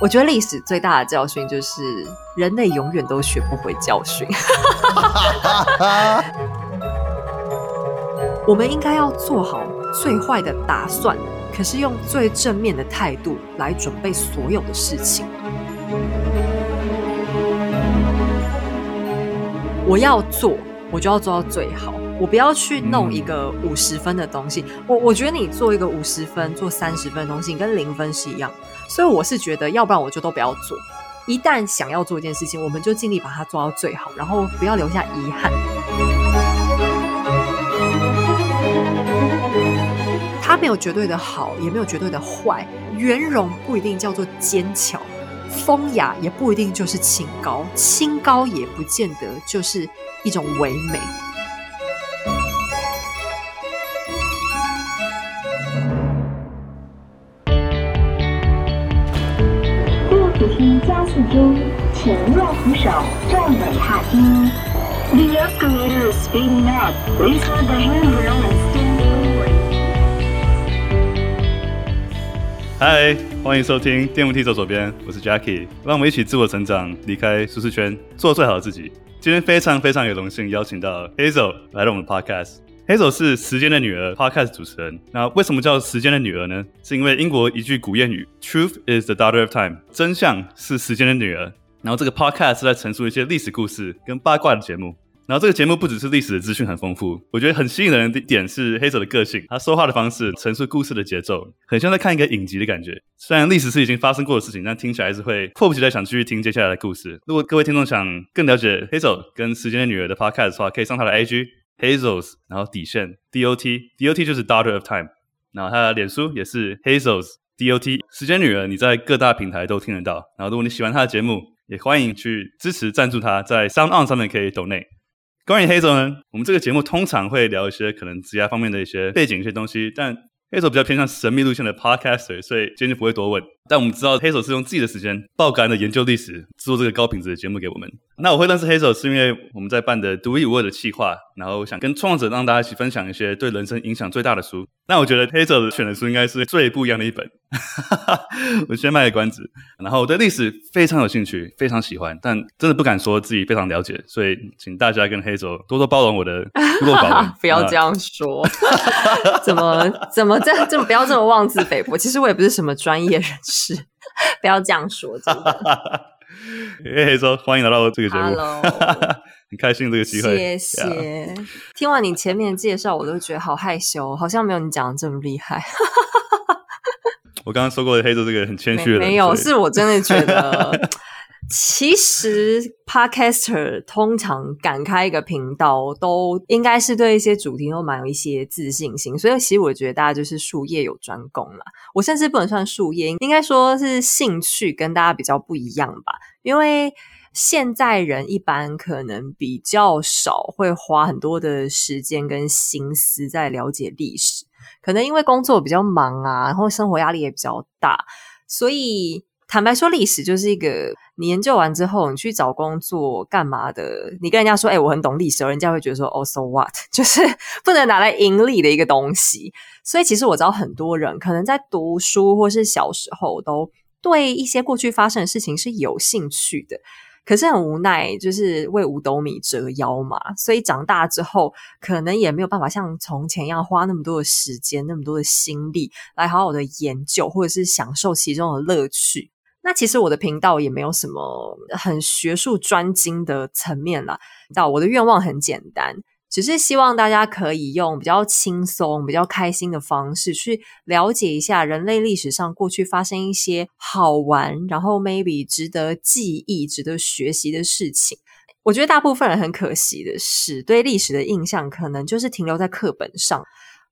我觉得历史最大的教训就是人类永远都学不会教训。我们应该要做好最坏的打算，可是用最正面的态度来准备所有的事情。我要做，我就要做到最好。我不要去弄一个五十分的东西。我我觉得你做一个五十分、做三十分的东西，你跟零分是一样。所以我是觉得，要不然我就都不要做。一旦想要做一件事情，我们就尽力把它做到最好，然后不要留下遗憾。它没有绝对的好，也没有绝对的坏。圆融不一定叫做坚强，风雅也不一定就是清高，清高也不见得就是一种唯美。加速中，请握扶手，站稳踏梯。The escalator is speeding up. Please hold the handrail and stand forward. 嗨，欢迎收听电扶梯走左边，我是 Jackie，让我们一起自我成长，离开舒适圈，做最好的自己。今天非常非常有荣幸邀请到 Hazel 来到我们的 Podcast。Hazel 是《时间的女儿》Podcast 主持人。那为什么叫《时间的女儿》呢？是因为英国一句古谚语：“Truth is the daughter of time”，真相是时间的女儿。然后这个 Podcast 是在陈述一些历史故事跟八卦的节目。然后这个节目不只是历史的资讯很丰富，我觉得很吸引人的点是 Hazel 的个性，她说话的方式，陈述故事的节奏，很像在看一个影集的感觉。虽然历史是已经发生过的事情，但听起来还是会迫不及待想继续听接下来的故事。如果各位听众想更了解 Hazel 跟《时间的女儿》的 Podcast 的话，可以上她的 IG。Hazels，然后底线 DOT，DOT 就是 Daughter of Time，然后他的脸书也是 Hazels DOT，时间女儿，你在各大平台都听得到。然后如果你喜欢他的节目，也欢迎去支持赞助他，在 Sound On 上面可以 donate。关于 Hazel 呢，我们这个节目通常会聊一些可能职业方面的一些背景一些东西，但 Hazel 比较偏向神秘路线的 Podcast，所以今天就不会多问。但我们知道 Hazel 是用自己的时间爆肝的研究历史，做这个高品质的节目给我们。那我会认识 Hazel 是因为我们在办的独一无二的企划，然后想跟创作者让大家一起分享一些对人生影响最大的书。那我觉得 Hazel 选的书应该是最不一样的一本。我先卖个关子，然后我对历史非常有兴趣，非常喜欢，但真的不敢说自己非常了解，所以请大家跟 Hazel 多多包容我的孤陋寡闻。不要这样说，怎么怎么这这么不要这么妄自菲薄？其实我也不是什么专业人士，不要这样说，真的。嘿，说欢迎来到这个节目，Hello，很开心这个机会，谢谢。Yeah. 听完你前面的介绍，我都觉得好害羞，好像没有你讲的这么厉害。我刚刚说过的 Hazel 这个很谦虚的人，没有，是我真的觉得。其实，Podcaster 通常敢开一个频道，都应该是对一些主题都蛮有一些自信心。所以，其实我觉得大家就是术业有专攻啦。我甚至不能算术业，应该说是兴趣跟大家比较不一样吧。因为现在人一般可能比较少会花很多的时间跟心思在了解历史，可能因为工作比较忙啊，然后生活压力也比较大，所以。坦白说，历史就是一个你研究完之后，你去找工作干嘛的？你跟人家说：“哎、我很懂历史。”人家会觉得说哦 so what？” 就是不能拿来盈利的一个东西。所以，其实我知道很多人可能在读书或是小时候都对一些过去发生的事情是有兴趣的。可是很无奈，就是为五斗米折腰嘛。所以长大之后，可能也没有办法像从前一样花那么多的时间、那么多的心力来好好的研究，或者是享受其中的乐趣。那其实我的频道也没有什么很学术专精的层面了，到，我的愿望很简单，只是希望大家可以用比较轻松、比较开心的方式去了解一下人类历史上过去发生一些好玩，然后 maybe 值得记忆、值得学习的事情。我觉得大部分人很可惜的是，对历史的印象可能就是停留在课本上。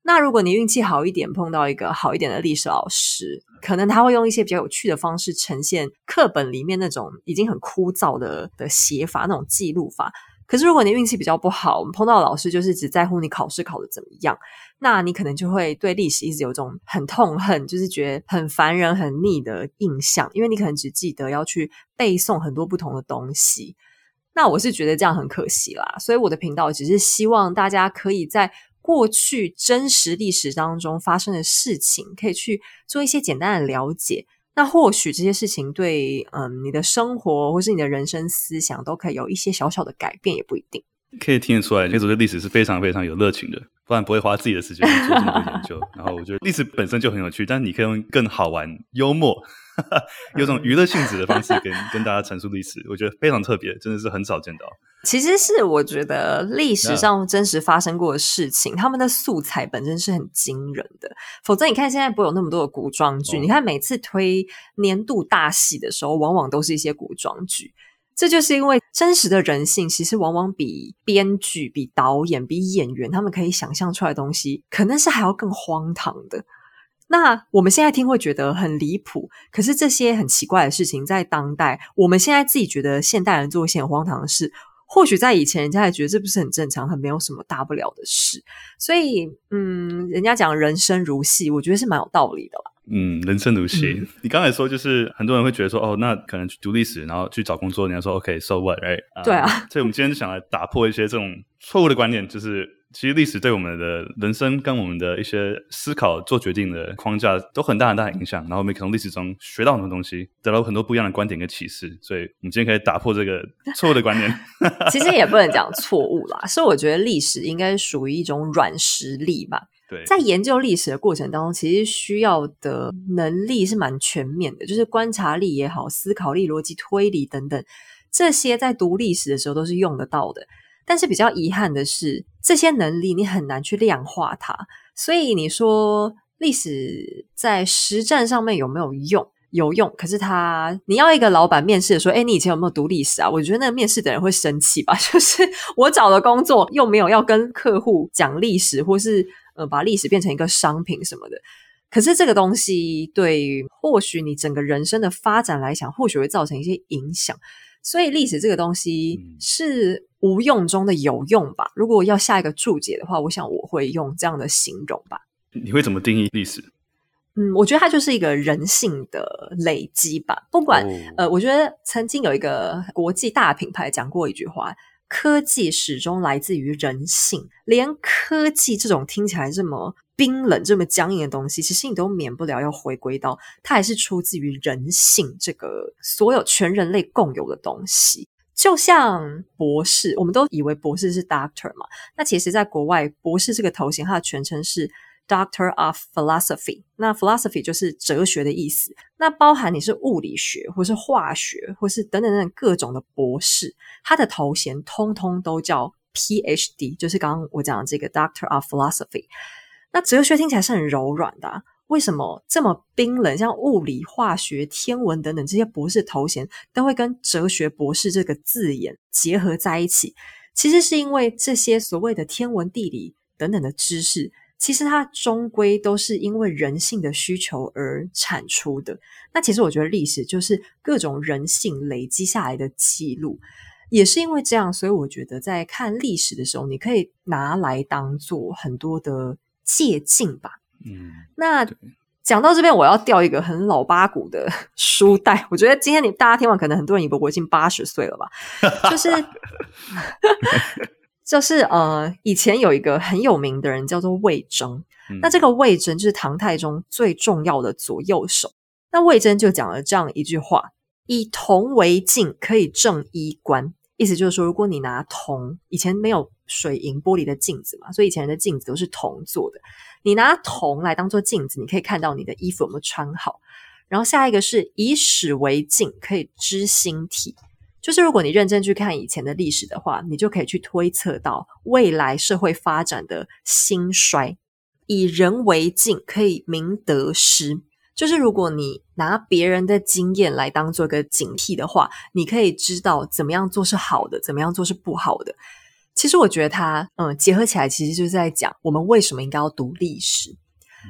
那如果你运气好一点，碰到一个好一点的历史老师，可能他会用一些比较有趣的方式呈现课本里面那种已经很枯燥的的写法，那种记录法。可是如果你运气比较不好，我们碰到的老师就是只在乎你考试考得怎么样，那你可能就会对历史一直有种很痛恨，就是觉得很烦人、很腻的印象，因为你可能只记得要去背诵很多不同的东西。那我是觉得这样很可惜啦，所以我的频道只是希望大家可以在。过去真实历史当中发生的事情，可以去做一些简单的了解。那或许这些事情对嗯你的生活或是你的人生思想都可以有一些小小的改变，也不一定。可以听得出来，那种对历史是非常非常有热情的，不然不会花自己的时间做这么多研究。然后我觉得历史本身就很有趣，但你可以用更好玩、幽默、有种娱乐性质的方式跟 跟大家陈述历史，我觉得非常特别，真的是很少见到。其实是我觉得历史上真实发生过的事情，他们的素材本身是很惊人的。否则你看现在不会有那么多的古装剧，你看每次推年度大戏的时候，往往都是一些古装剧。这就是因为真实的人性，其实往往比编剧、比导演、比演员他们可以想象出来的东西，可能是还要更荒唐的。那我们现在听会觉得很离谱，可是这些很奇怪的事情，在当代，我们现在自己觉得现代人做一些荒唐的事，或许在以前人家还觉得这不是很正常，很没有什么大不了的事。所以，嗯，人家讲人生如戏，我觉得是蛮有道理的啦。嗯，人生如戏。嗯、你刚才说，就是很多人会觉得说，哦，那可能去读历史，然后去找工作，你要说，OK，so what，right？对啊。所以，我们今天就想来打破一些这种错误的观念，就是其实历史对我们的人生跟我们的一些思考、做决定的框架都很大很大的影响。然后，我们可从历史中学到很多东西，得到很多不一样的观点跟启示。所以，我们今天可以打破这个 错误的观念。其实也不能讲错误啦，是我觉得历史应该属于一种软实力吧。在研究历史的过程当中，其实需要的能力是蛮全面的，就是观察力也好，思考力、逻辑推理等等，这些在读历史的时候都是用得到的。但是比较遗憾的是，这些能力你很难去量化它。所以你说历史在实战上面有没有用？有用，可是他你要一个老板面试的说，诶，你以前有没有读历史啊？我觉得那个面试的人会生气吧。就是我找的工作又没有要跟客户讲历史，或是。呃，把历史变成一个商品什么的，可是这个东西对或许你整个人生的发展来讲，或许会造成一些影响。所以历史这个东西是无用中的有用吧？如果要下一个注解的话，我想我会用这样的形容吧。你会怎么定义历史？嗯，我觉得它就是一个人性的累积吧。不管、哦、呃，我觉得曾经有一个国际大品牌讲过一句话。科技始终来自于人性，连科技这种听起来这么冰冷、这么僵硬的东西，其实你都免不了要回归到它还是出自于人性这个所有全人类共有的东西。就像博士，我们都以为博士是 doctor 嘛，那其实在国外，博士这个头衔它的全称是。Doctor of Philosophy，那 Philosophy 就是哲学的意思。那包含你是物理学，或是化学，或是等等等等各种的博士，他的头衔通通都叫 PhD，就是刚刚我讲的这个 Doctor of Philosophy。那哲学听起来是很柔软的啊，为什么这么冰冷？像物理、化学、天文等等这些博士头衔，都会跟哲学博士这个字眼结合在一起？其实是因为这些所谓的天文、地理等等的知识。其实它终归都是因为人性的需求而产出的。那其实我觉得历史就是各种人性累积下来的记录，也是因为这样，所以我觉得在看历史的时候，你可以拿来当做很多的借镜吧。嗯，那讲到这边，我要掉一个很老八股的 书袋。我觉得今天你大家听完，可能很多人以为我已经八十岁了吧？就是。就是呃，以前有一个很有名的人叫做魏征，嗯、那这个魏征就是唐太宗最重要的左右手。那魏征就讲了这样一句话：“以铜为镜，可以正衣冠。”意思就是说，如果你拿铜，以前没有水银玻璃的镜子嘛，所以以前人的镜子都是铜做的。你拿铜来当做镜子，你可以看到你的衣服有没有穿好。然后下一个是以史为镜，可以知兴替。就是如果你认真去看以前的历史的话，你就可以去推测到未来社会发展的兴衰。以人为镜，可以明得失。就是如果你拿别人的经验来当做一个警惕的话，你可以知道怎么样做是好的，怎么样做是不好的。其实我觉得它，嗯，结合起来，其实就是在讲我们为什么应该要读历史。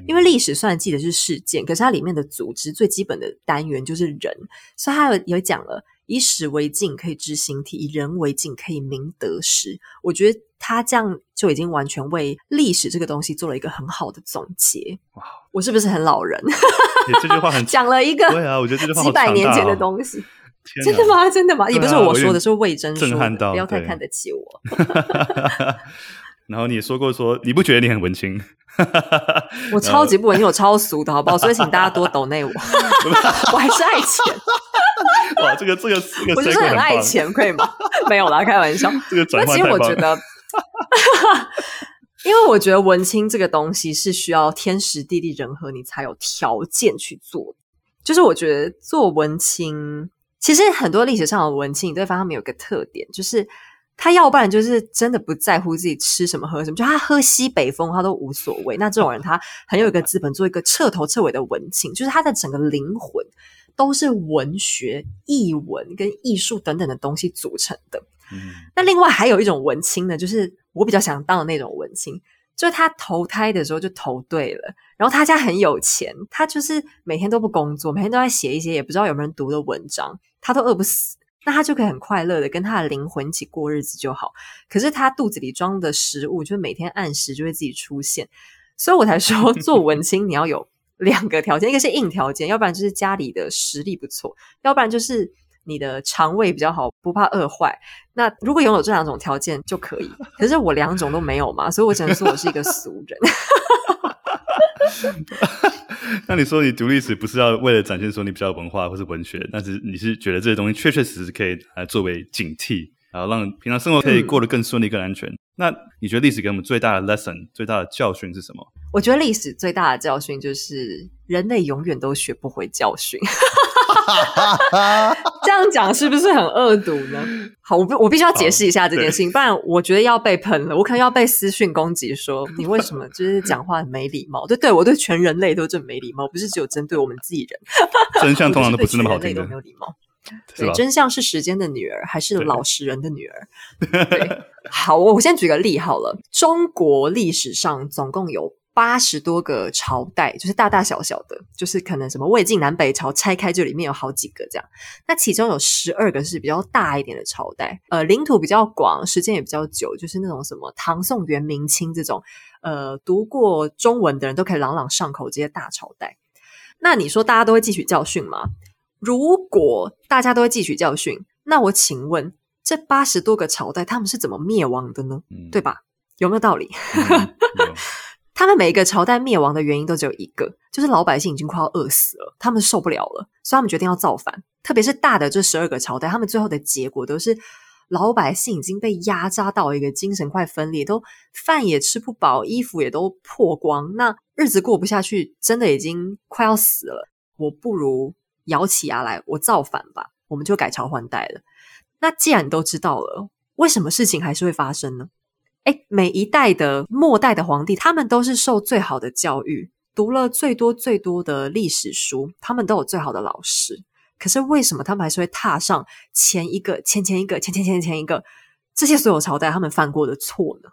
因为历史虽然记得是事件，可是它里面的组织最基本的单元就是人，所以它有有讲了。以史为镜，可以知兴替；以人为镜，可以明得失。我觉得他这样就已经完全为历史这个东西做了一个很好的总结。哇，我是不是很老人？这句话很 讲了一个对啊，我觉得这句话几百年前的东西，真的吗？真的吗？也不是我说的，是魏征说的。不要太看得起我。然后你也说过说你不觉得你很文青？我超级不文青，我超俗的好不好？所以请大家多抖内我，我还是爱钱。哇，这个这个这个，我就是很爱钱，可以吗？没有啦，开玩笑。这个转换。其实我觉得，因为我觉得文青这个东西是需要天时地利人和，你才有条件去做。就是我觉得做文青，其实很多历史上的文青，你都会发现他们有个特点，就是他要不然就是真的不在乎自己吃什么喝什么，就他喝西北风他都无所谓。那这种人他很有一个资本做一个彻头彻尾的文青，就是他的整个灵魂。都是文学、艺文跟艺术等等的东西组成的。嗯，那另外还有一种文青呢，就是我比较想当的那种文青，就是他投胎的时候就投对了，然后他家很有钱，他就是每天都不工作，每天都在写一些也不知道有没有人读的文章，他都饿不死，那他就可以很快乐的跟他的灵魂一起过日子就好。可是他肚子里装的食物，就每天按时就会自己出现，所以我才说 做文青你要有。两个条件，一个是硬条件，要不然就是家里的实力不错，要不然就是你的肠胃比较好，不怕饿坏。那如果拥有这两种条件就可以。可是我两种都没有嘛，所以我只能说我是一个俗人。那你说你读历史不是要为了展现说你比较文化或是文学，但是你是觉得这些东西确确实实可以来作为警惕，然后让平常生活可以过得更顺利、更安全。嗯那你觉得历史给我们最大的 lesson、最大的教训是什么？我觉得历史最大的教训就是人类永远都学不回教训。这样讲是不是很恶毒呢？好，我我必须要解释一下这件事情，不然我觉得要被喷了，我可能要被私讯攻击说你为什么就是 讲话很没礼貌？对，对我对全人类都这么没礼貌，不是只有针对我们自己人。真相通常都不是那么好听的，都没有礼貌。对，真相是时间的女儿，还是老实人的女儿？对，对，好，我先举个例好了。中国历史上总共有八十多个朝代，就是大大小小的，就是可能什么魏晋南北朝拆开，这里面有好几个这样。那其中有十二个是比较大一点的朝代，呃，领土比较广，时间也比较久，就是那种什么唐宋元明清这种，呃，读过中文的人都可以朗朗上口这些大朝代。那你说大家都会汲取教训吗？如果大家都会汲取教训，那我请问，这八十多个朝代他们是怎么灭亡的呢？嗯、对吧？有没有道理？嗯、他们每一个朝代灭亡的原因都只有一个，就是老百姓已经快要饿死了，他们受不了了，所以他们决定要造反。特别是大的这十二个朝代，他们最后的结果都是老百姓已经被压榨到一个精神快分裂，都饭也吃不饱，衣服也都破光，那日子过不下去，真的已经快要死了。我不如。咬起牙来，我造反吧，我们就改朝换代了。那既然都知道了，为什么事情还是会发生呢？哎，每一代的末代的皇帝，他们都是受最好的教育，读了最多最多的历史书，他们都有最好的老师。可是为什么他们还是会踏上前一个、前前一个、前前前前一个这些所有朝代他们犯过的错呢？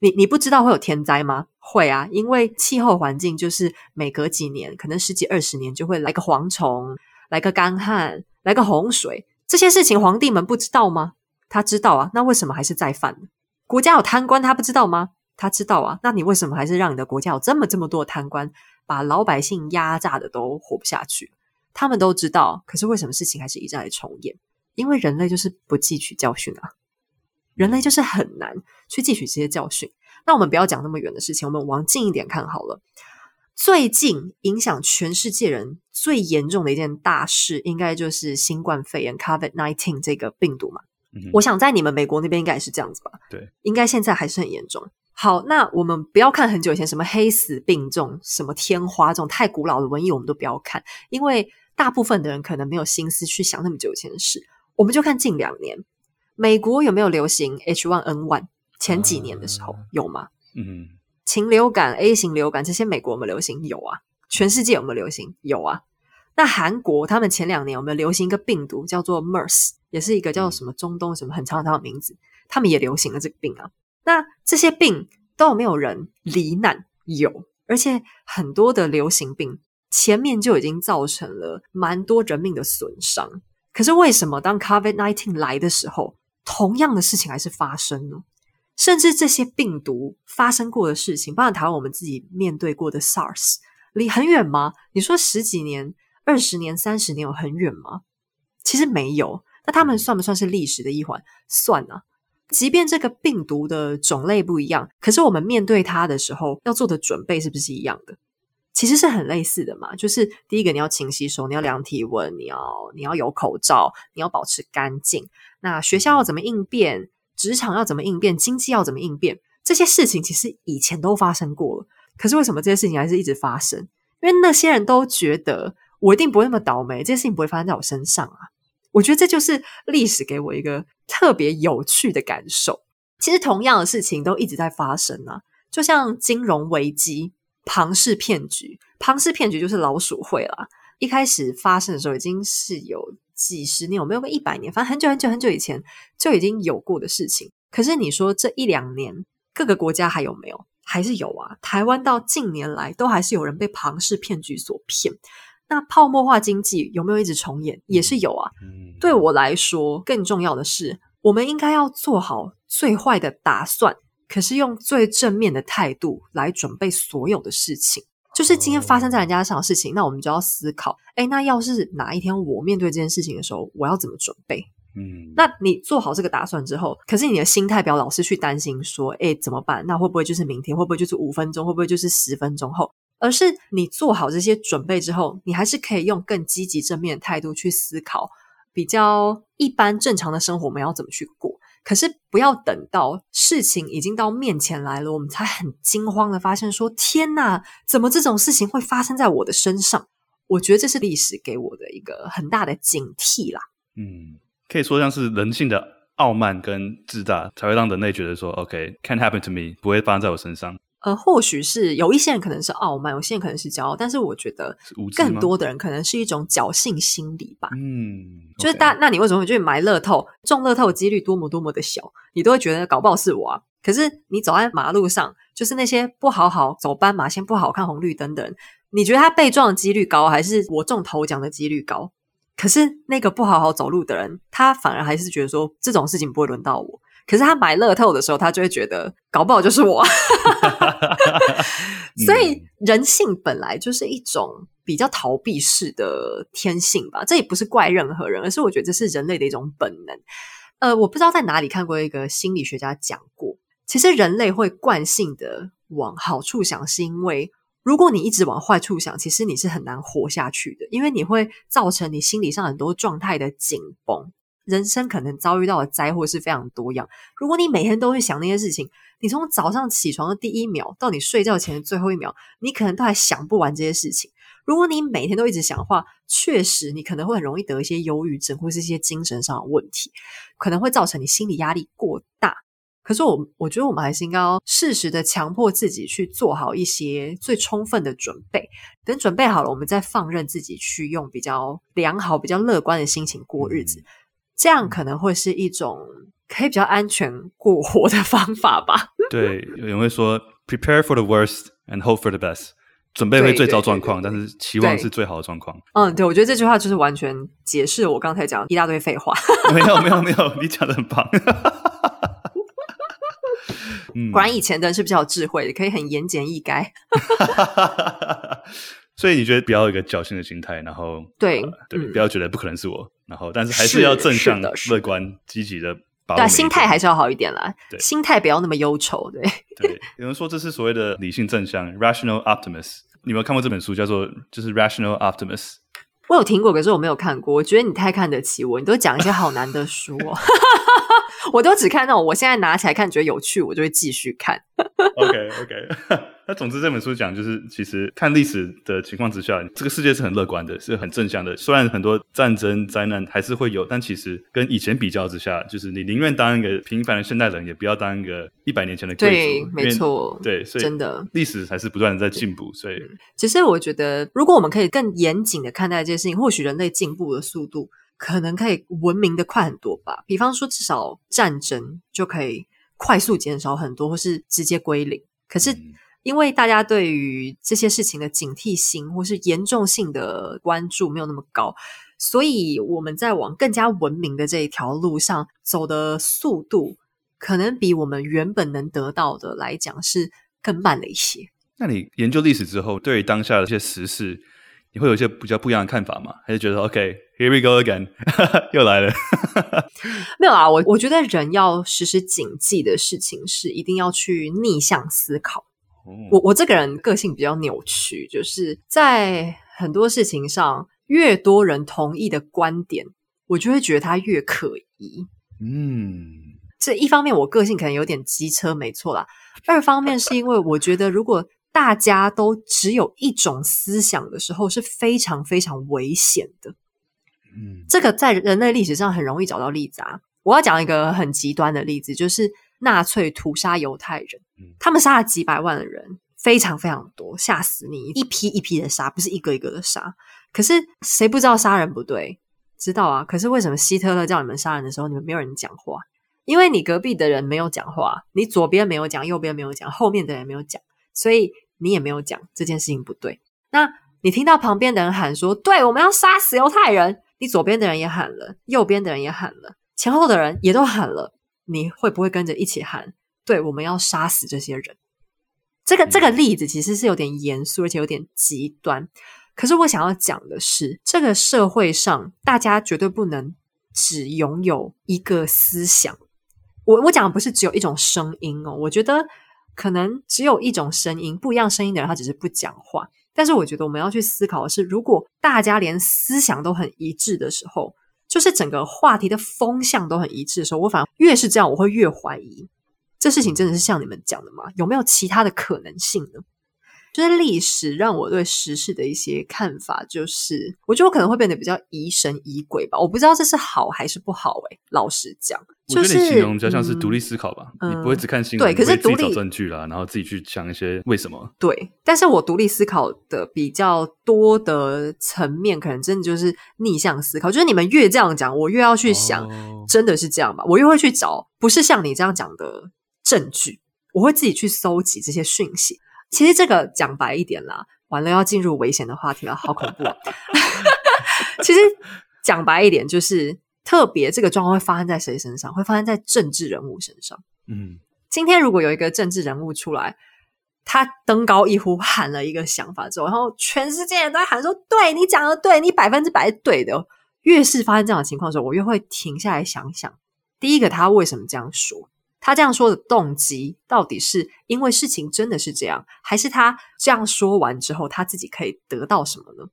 你你不知道会有天灾吗？会啊，因为气候环境就是每隔几年，可能十几二十年就会来个蝗虫，来个干旱，来个洪水。这些事情皇帝们不知道吗？他知道啊，那为什么还是在犯呢？国家有贪官，他不知道吗？他知道啊，那你为什么还是让你的国家有这么这么多贪官，把老百姓压榨的都活不下去？他们都知道，可是为什么事情还是一再重演？因为人类就是不汲取教训啊。人类就是很难去汲取这些教训。那我们不要讲那么远的事情，我们往近一点看好了。最近影响全世界人最严重的一件大事，应该就是新冠肺炎 （COVID-19） 这个病毒嘛。嗯。我想在你们美国那边应该也是这样子吧？对，应该现在还是很严重。好，那我们不要看很久以前什么黑死病这种、什么天花这种太古老的瘟疫，我们都不要看，因为大部分的人可能没有心思去想那么久以前的事。我们就看近两年。美国有没有流行 H1N1？前几年的时候、uh, 有吗？嗯，禽流感、A 型流感这些美国有没有流行？有啊。全世界有没有流行？有啊。那韩国他们前两年有没有流行一个病毒叫做 MERS，也是一个叫什么中东什么很长很长的名字，他们也流行了这个病啊。那这些病都有没有人罹难？有，而且很多的流行病前面就已经造成了蛮多人命的损伤。可是为什么当 COVID-19 来的时候，同样的事情还是发生呢？甚至这些病毒发生过的事情，包括台湾我们自己面对过的 SARS，离很远吗？你说十几年、二十年、三十年有很远吗？其实没有。那他们算不算是历史的一环？算啊。即便这个病毒的种类不一样，可是我们面对它的时候要做的准备是不是一样的？其实是很类似的嘛。就是第一个，你要勤洗手，你要量体温，你要你要有口罩，你要保持干净。那学校要怎么应变？职场要怎么应变？经济要怎么应变？这些事情其实以前都发生过了，可是为什么这些事情还是一直发生？因为那些人都觉得我一定不会那么倒霉，这些事情不会发生在我身上啊。我觉得这就是历史给我一个特别有趣的感受。其实同样的事情都一直在发生啊，就像金融危机、庞氏骗局。庞氏骗局就是老鼠会啦。一开始发生的时候已经是有几十年，有没有个一百年？反正很久很久很久以前就已经有过的事情。可是你说这一两年各个国家还有没有？还是有啊。台湾到近年来都还是有人被庞氏骗局所骗。那泡沫化经济有没有一直重演？也是有啊。对我来说，更重要的是，我们应该要做好最坏的打算，可是用最正面的态度来准备所有的事情。就是今天发生在人家上的事情，那我们就要思考：哎，那要是哪一天我面对这件事情的时候，我要怎么准备？嗯，那你做好这个打算之后，可是你的心态不要老是去担心说：哎，怎么办？那会不会就是明天？会不会就是五分钟？会不会就是十分钟后？而是你做好这些准备之后，你还是可以用更积极正面的态度去思考，比较一般正常的生活我们要怎么去过。可是不要等到事情已经到面前来了，我们才很惊慌的发现说：“天哪，怎么这种事情会发生在我的身上？”我觉得这是历史给我的一个很大的警惕啦。嗯，可以说像是人性的傲慢跟自大，才会让人类觉得说：“OK，can't happen to me，不会发生在我身上。”呃，或许是有一些人可能是傲慢，有些人可能是骄傲，但是我觉得更多的人可能是一种侥幸心理吧。嗯，就是大，那你为什么会去买乐透？中乐透的几率多么多么的小，你都会觉得搞不好是我啊。可是你走在马路上，就是那些不好好走斑马线、不好看红绿灯的人，你觉得他被撞的几率高，还是我中头奖的几率高？可是那个不好好走路的人，他反而还是觉得说这种事情不会轮到我。可是他买乐透的时候，他就会觉得搞不好就是我。所以人性本来就是一种比较逃避式的天性吧，这也不是怪任何人，而是我觉得这是人类的一种本能。呃，我不知道在哪里看过一个心理学家讲过，其实人类会惯性的往好处想，是因为如果你一直往坏处想，其实你是很难活下去的，因为你会造成你心理上很多状态的紧绷。人生可能遭遇到的灾祸是非常多样。如果你每天都会想那些事情，你从早上起床的第一秒到你睡觉前的最后一秒，你可能都还想不完这些事情。如果你每天都一直想的话，确实你可能会很容易得一些忧郁症或是一些精神上的问题，可能会造成你心理压力过大。可是我我觉得我们还是应该要适时的强迫自己去做好一些最充分的准备。等准备好了，我们再放任自己去用比较良好、比较乐观的心情过日子。这样可能会是一种可以比较安全过活的方法吧。对，有人会说 “prepare for the worst and hope for the best”，准备会最糟状况，但是期望是最好的状况。嗯，对，我觉得这句话就是完全解释了我刚才讲一大堆废话。没有，没有，没有，你讲的很棒。果然以前的人是比较有智慧的，可以很言简意赅。所以你觉得不要有一个侥幸的心态，然后对、呃、对、嗯，不要觉得不可能是我，然后但是还是要正向、乐观、积极的把心态还是要好一点啦。对，心态不要那么忧愁。对对，有人说这是所谓的理性正向 （rational optimist）。你有没有看过这本书？叫做就是 rational optimist。我有听过，可是我没有看过。我觉得你太看得起我，你都讲一些好难的书哦。我都只看那种，我现在拿起来看觉得有趣，我就会继续看。OK OK，那总之这本书讲就是，其实看历史的情况之下，这个世界是很乐观的，是很正向的。虽然很多战争灾难还是会有，但其实跟以前比较之下，就是你宁愿当一个平凡的现代人，也不要当一个一百年前的贵族。对，没错，对，所以真的历史还是不断的在进步。所以，其实我觉得，如果我们可以更严谨的看待这件事情，或许人类进步的速度。可能可以文明的快很多吧，比方说至少战争就可以快速减少很多，或是直接归零。可是因为大家对于这些事情的警惕性或是严重性的关注没有那么高，所以我们在往更加文明的这一条路上走的速度，可能比我们原本能得到的来讲是更慢了一些。那你研究历史之后，对于当下的一些时事，你会有一些比较不一样的看法吗？还是觉得 OK？Here we go again，又来了。没有啊，我我觉得人要时时谨记的事情是，一定要去逆向思考。嗯、我我这个人个性比较扭曲，就是在很多事情上，越多人同意的观点，我就会觉得它越可疑。嗯，这一方面我个性可能有点机车，没错啦。二方面是因为我觉得，如果大家都只有一种思想的时候，是非常非常危险的。嗯，这个在人类历史上很容易找到例子啊。我要讲一个很极端的例子，就是纳粹屠杀犹太人，他们杀了几百万的人，非常非常多，吓死你！一批一批的杀，不是一个一个的杀。可是谁不知道杀人不对？知道啊。可是为什么希特勒叫你们杀人的时候，你们没有人讲话？因为你隔壁的人没有讲话，你左边没有讲，右边没有讲，后面的人没有讲，所以你也没有讲这件事情不对。那你听到旁边的人喊说：“对，我们要杀死犹太人。”你左边的人也喊了，右边的人也喊了，前后的人也都喊了，你会不会跟着一起喊？对，我们要杀死这些人。这个这个例子其实是有点严肃，而且有点极端。可是我想要讲的是，这个社会上大家绝对不能只拥有一个思想。我我讲的不是只有一种声音哦，我觉得可能只有一种声音，不一样声音的人他只是不讲话。但是我觉得我们要去思考的是，如果大家连思想都很一致的时候，就是整个话题的风向都很一致的时候，我反而越是这样，我会越怀疑这事情真的是像你们讲的吗？有没有其他的可能性呢？就是历史让我对时事的一些看法，就是我觉得我可能会变得比较疑神疑鬼吧。我不知道这是好还是不好诶、欸、老实讲，就是我觉得你形容比较像是独立思考吧。嗯、你不会只看新闻，对，可是独立找证据啦，然后自己去想一些为什么。对，但是我独立思考的比较多的层面，可能真的就是逆向思考。就是你们越这样讲，我越要去想，真的是这样吧？哦、我越会去找不是像你这样讲的证据，我会自己去搜集这些讯息。其实这个讲白一点啦，完了要进入危险的话题了，好恐怖啊！其实讲白一点，就是特别这个状况会发生在谁身上？会发生在政治人物身上。嗯，今天如果有一个政治人物出来，他登高一呼，喊了一个想法之后，然后全世界人都在喊说：“对，你讲的对，你百分之百是对的。”越是发生这样的情况的时候，我越会停下来想想，第一个他为什么这样说？他这样说的动机到底是因为事情真的是这样，还是他这样说完之后他自己可以得到什么呢？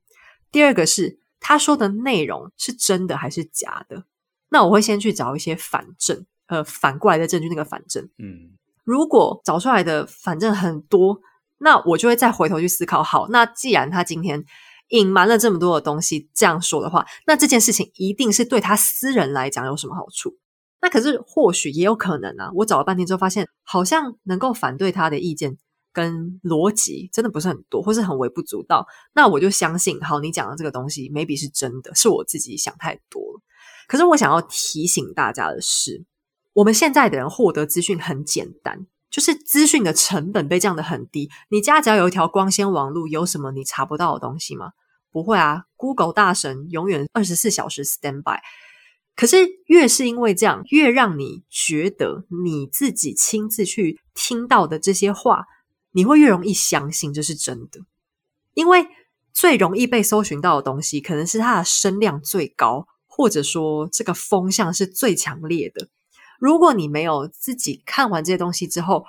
第二个是他说的内容是真的还是假的？那我会先去找一些反证，呃，反过来的证据。那个反证，嗯，如果找出来的反证很多，那我就会再回头去思考。好，那既然他今天隐瞒了这么多的东西，这样说的话，那这件事情一定是对他私人来讲有什么好处？那可是或许也有可能啊！我找了半天之后，发现好像能够反对他的意见跟逻辑真的不是很多，或是很微不足道。那我就相信，好，你讲的这个东西 maybe 是真的，是我自己想太多了。可是我想要提醒大家的是，我们现在的人获得资讯很简单，就是资讯的成本被降得很低。你家只要有一条光纤网络，有什么你查不到的东西吗？不会啊，Google 大神永远二十四小时 stand by。可是，越是因为这样，越让你觉得你自己亲自去听到的这些话，你会越容易相信这是真的。因为最容易被搜寻到的东西，可能是它的声量最高，或者说这个风向是最强烈的。如果你没有自己看完这些东西之后，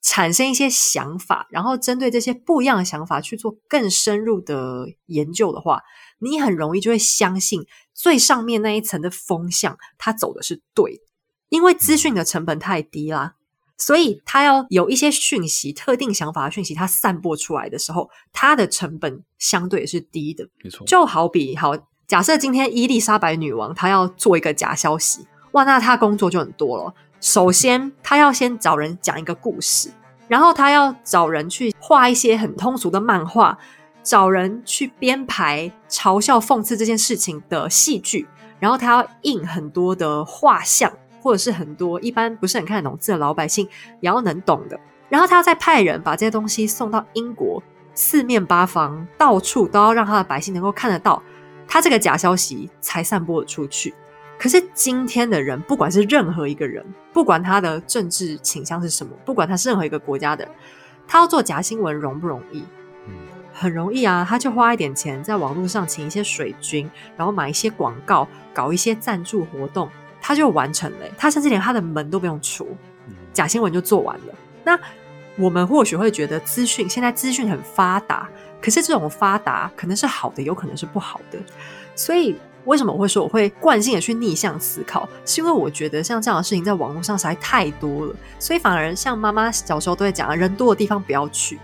产生一些想法，然后针对这些不一样的想法去做更深入的研究的话，你很容易就会相信最上面那一层的风向，它走的是对的，因为资讯的成本太低啦，所以它要有一些讯息、特定想法的讯息，它散播出来的时候，它的成本相对是低的。没错，就好比好，假设今天伊丽莎白女王她要做一个假消息，哇，那她工作就很多了。首先，她要先找人讲一个故事，然后她要找人去画一些很通俗的漫画。找人去编排嘲笑、讽刺这件事情的戏剧，然后他要印很多的画像，或者是很多一般不是很看懂字的老百姓也要能懂的。然后他要再派人把这些东西送到英国，四面八方到处都要让他的百姓能够看得到，他这个假消息才散播了出去。可是今天的人，不管是任何一个人，不管他的政治倾向是什么，不管他是任何一个国家的，他要做假新闻容不容易？很容易啊，他就花一点钱在网络上请一些水军，然后买一些广告，搞一些赞助活动，他就完成了。他甚至连他的门都不用出，假新闻就做完了。那我们或许会觉得资讯现在资讯很发达，可是这种发达可能是好的，有可能是不好的。所以为什么我会说我会惯性的去逆向思考？是因为我觉得像这样的事情在网络上实在太多了，所以反而像妈妈小时候都会讲，人多的地方不要去。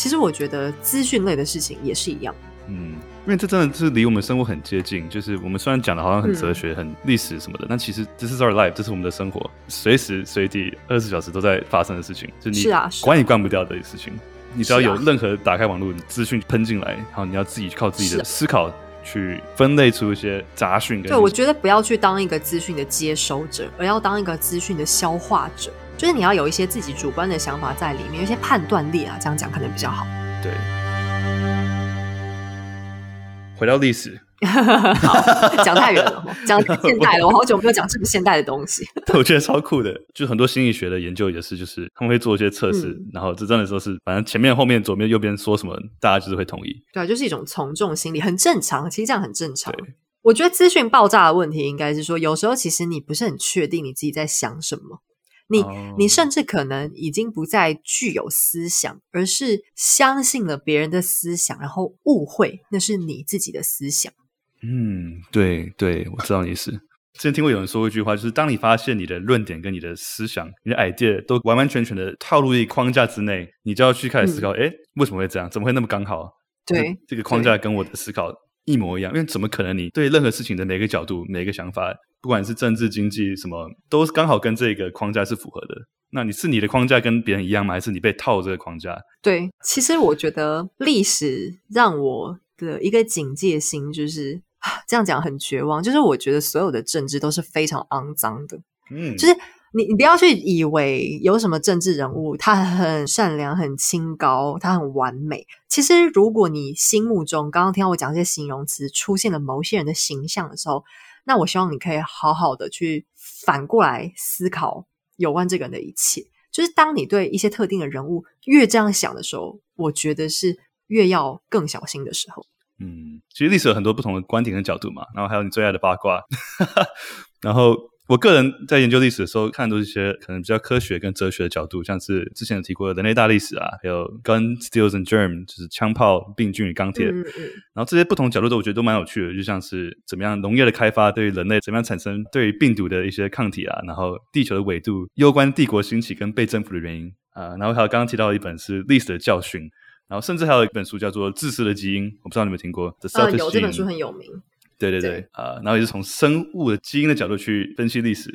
其实我觉得资讯类的事情也是一样。嗯，因为这真的是离我们生活很接近。就是我们虽然讲的好像很哲学、嗯、很历史什么的，但其实这是 our life，这是我们的生活，随时随地二十四小时都在发生的事情，就你管也关不掉的事情。你只要有任何打开网络，资讯喷进来，然后你要自己靠自己的思考去分类出一些杂讯。对，我觉得不要去当一个资讯的接收者，而要当一个资讯的消化者。就是你要有一些自己主观的想法在里面，有一些判断力啊，这样讲可能比较好。对。回到历史，好，讲太远了，讲现代了，我好久没有讲这么现代的东西。我觉得超酷的，就很多心理学的研究也是，就是他们会做一些测试，嗯、然后这真的说是，反正前面、后面、左边、右边说什么，大家就是会同意。对啊，就是一种从众心理，很正常。其实这样很正常。对我觉得资讯爆炸的问题，应该是说，有时候其实你不是很确定你自己在想什么。你你甚至可能已经不再具有思想，而是相信了别人的思想，然后误会那是你自己的思想。嗯，对对，我知道你意思。之前听过有人说过一句话，就是当你发现你的论点跟你的思想、你的 idea 都完完全全的套入一个框架之内，你就要去开始思考：哎、嗯，为什么会这样？怎么会那么刚好？对，这个框架跟我的思考一模一样。因为怎么可能？你对任何事情的每个角度、每个想法。不管是政治、经济什么，都刚好跟这个框架是符合的。那你是你的框架跟别人一样吗？还是你被套这个框架？对，其实我觉得历史让我的一个警戒心就是，这样讲很绝望。就是我觉得所有的政治都是非常肮脏的。嗯，就是你你不要去以为有什么政治人物他很善良、很清高、他很完美。其实如果你心目中刚刚听到我讲这些形容词出现了某些人的形象的时候，那我希望你可以好好的去反过来思考有关这个人的一切。就是当你对一些特定的人物越这样想的时候，我觉得是越要更小心的时候。嗯，其实历史有很多不同的观点跟角度嘛，然后还有你最爱的八卦，然后。我个人在研究历史的时候，看的都是一些可能比较科学跟哲学的角度，像是之前有提过的人类大历史啊，还有 Gun, Steels and Germ，就是枪炮、病菌与钢铁。嗯嗯。然后这些不同角度都我觉得都蛮有趣的，就像是怎么样农业的开发对于人类怎么样产生对于病毒的一些抗体啊，然后地球的纬度攸关帝国兴起跟被征服的原因啊，然后还有刚刚提到的一本是历史的教训，然后甚至还有一本书叫做《自私的基因》，我不知道你有没有听过？呃，有这本书很有名。对对对，啊、呃，然后也是从生物的基因的角度去分析历史，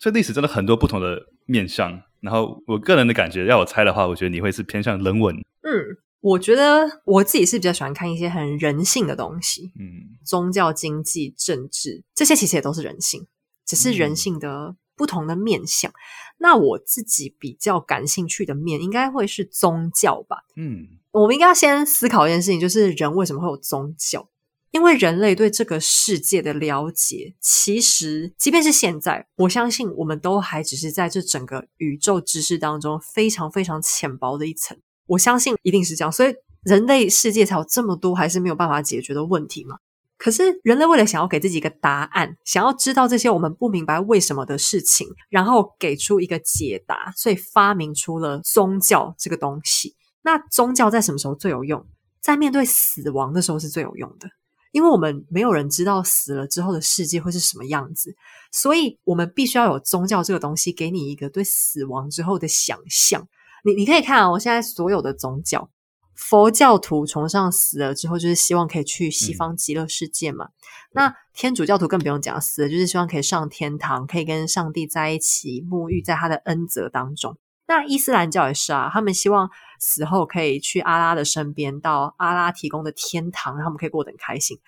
所以历史真的很多不同的面向。然后我个人的感觉，要我猜的话，我觉得你会是偏向人文。嗯，我觉得我自己是比较喜欢看一些很人性的东西，嗯，宗教、经济、政治这些其实也都是人性，只是人性的不同的面向。嗯、那我自己比较感兴趣的面，应该会是宗教吧。嗯，我们应该要先思考一件事情，就是人为什么会有宗教？因为人类对这个世界的了解，其实即便是现在，我相信我们都还只是在这整个宇宙知识当中非常非常浅薄的一层。我相信一定是这样，所以人类世界才有这么多还是没有办法解决的问题嘛。可是人类为了想要给自己一个答案，想要知道这些我们不明白为什么的事情，然后给出一个解答，所以发明出了宗教这个东西。那宗教在什么时候最有用？在面对死亡的时候是最有用的。因为我们没有人知道死了之后的世界会是什么样子，所以我们必须要有宗教这个东西，给你一个对死亡之后的想象。你你可以看啊，我现在所有的宗教，佛教徒崇尚死了之后就是希望可以去西方极乐世界嘛。嗯、那天主教徒更不用讲，死了就是希望可以上天堂，可以跟上帝在一起，沐浴在他的恩泽当中。那伊斯兰教也是啊，他们希望死后可以去阿拉的身边，到阿拉提供的天堂，他们可以过得很开心。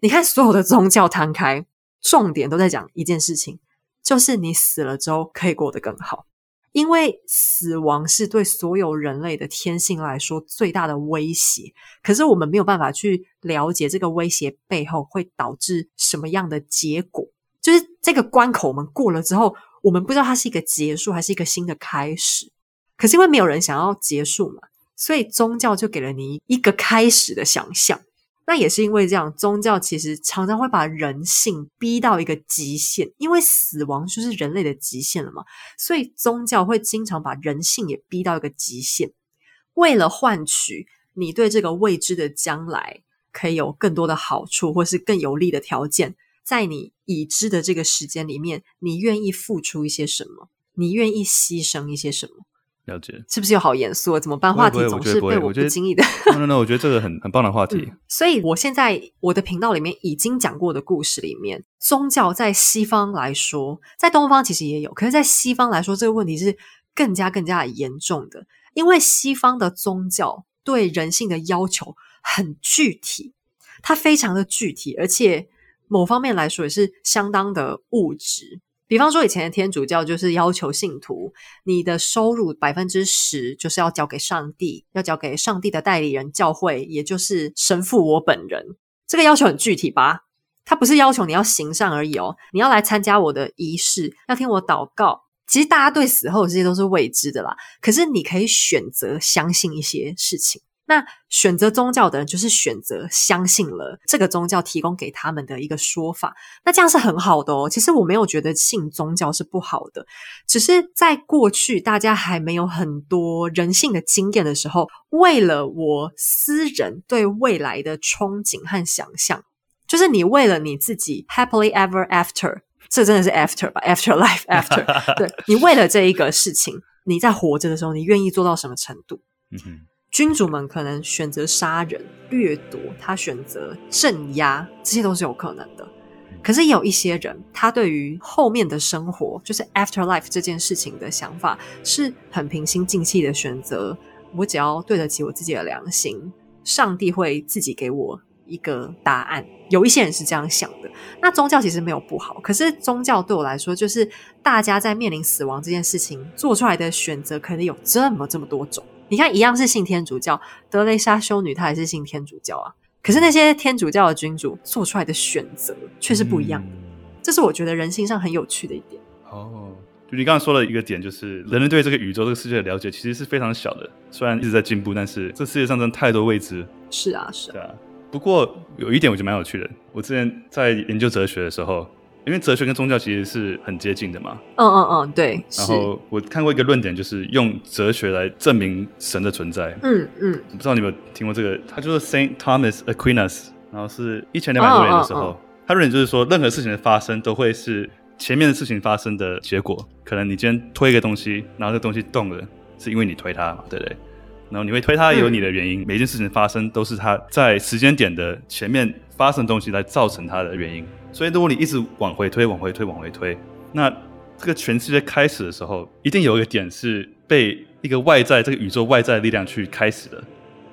你看，所有的宗教摊开，重点都在讲一件事情，就是你死了之后可以过得更好。因为死亡是对所有人类的天性来说最大的威胁，可是我们没有办法去了解这个威胁背后会导致什么样的结果，就是这个关口我们过了之后。我们不知道它是一个结束还是一个新的开始，可是因为没有人想要结束嘛，所以宗教就给了你一个开始的想象。那也是因为这样，宗教其实常常会把人性逼到一个极限，因为死亡就是人类的极限了嘛。所以宗教会经常把人性也逼到一个极限，为了换取你对这个未知的将来可以有更多的好处，或是更有利的条件，在你已知的这个时间里面，你愿意付出一些什么？你愿意牺牲一些什么？了解，是不是又好严肃？怎么办？话题总是被我不经意的。那那我觉得这个很很棒的话题。嗯，所以我现在我的频道里面已经讲过的故事里面，宗教在西方来说，在东方其实也有，可是，在西方来说，这个问题是更加更加严重的，因为西方的宗教对人性的要求很具体，它非常的具体，而且某方面来说也是相当的物质。比方说，以前的天主教就是要求信徒，你的收入百分之十就是要交给上帝，要交给上帝的代理人教会，也就是神父我本人。这个要求很具体吧？他不是要求你要行善而已哦，你要来参加我的仪式，要听我祷告。其实大家对死后这些都是未知的啦，可是你可以选择相信一些事情。那选择宗教的人就是选择相信了这个宗教提供给他们的一个说法，那这样是很好的哦。其实我没有觉得信宗教是不好的，只是在过去大家还没有很多人性的经验的时候，为了我私人对未来的憧憬和想象，就是你为了你自己 happily ever after，这真的是 after 吧？after life after，对，你为了这一个事情，你在活着的时候，你愿意做到什么程度？嗯哼。君主们可能选择杀人、掠夺，他选择镇压，这些都是有可能的。可是也有一些人，他对于后面的生活，就是 afterlife 这件事情的想法，是很平心静气的选择。我只要对得起我自己的良心，上帝会自己给我一个答案。有一些人是这样想的。那宗教其实没有不好，可是宗教对我来说，就是大家在面临死亡这件事情做出来的选择，可能有这么这么多种。你看，一样是信天主教，德雷莎修女她也是信天主教啊。可是那些天主教的君主做出来的选择却是不一样的，嗯、这是我觉得人性上很有趣的一点。哦，就你刚刚说的一个点，就是人类对这个宇宙、这个世界的了解其实是非常小的，虽然一直在进步，但是这世界上真的太多未知。是啊，是啊。不过有一点我觉得蛮有趣的，我之前在研究哲学的时候。因为哲学跟宗教其实是很接近的嘛。嗯嗯嗯，对。然后我看过一个论点，就是用哲学来证明神的存在。嗯嗯。我不知道你有没有听过这个？他就是 Saint Thomas Aquinas，然后是一千两百多年的时候，他论点就是说，任何事情的发生都会是前面的事情发生的结果。可能你今天推一个东西，然后这东西动了，是因为你推它嘛，对不对？然后你会推它，也有你的原因。每一件事情发生都是它在时间点的前面发生的东西来造成它的原因。所以，如果你一直往回推，往回推，往回推，那这个全世界开始的时候，一定有一个点是被一个外在这个宇宙外在的力量去开始的，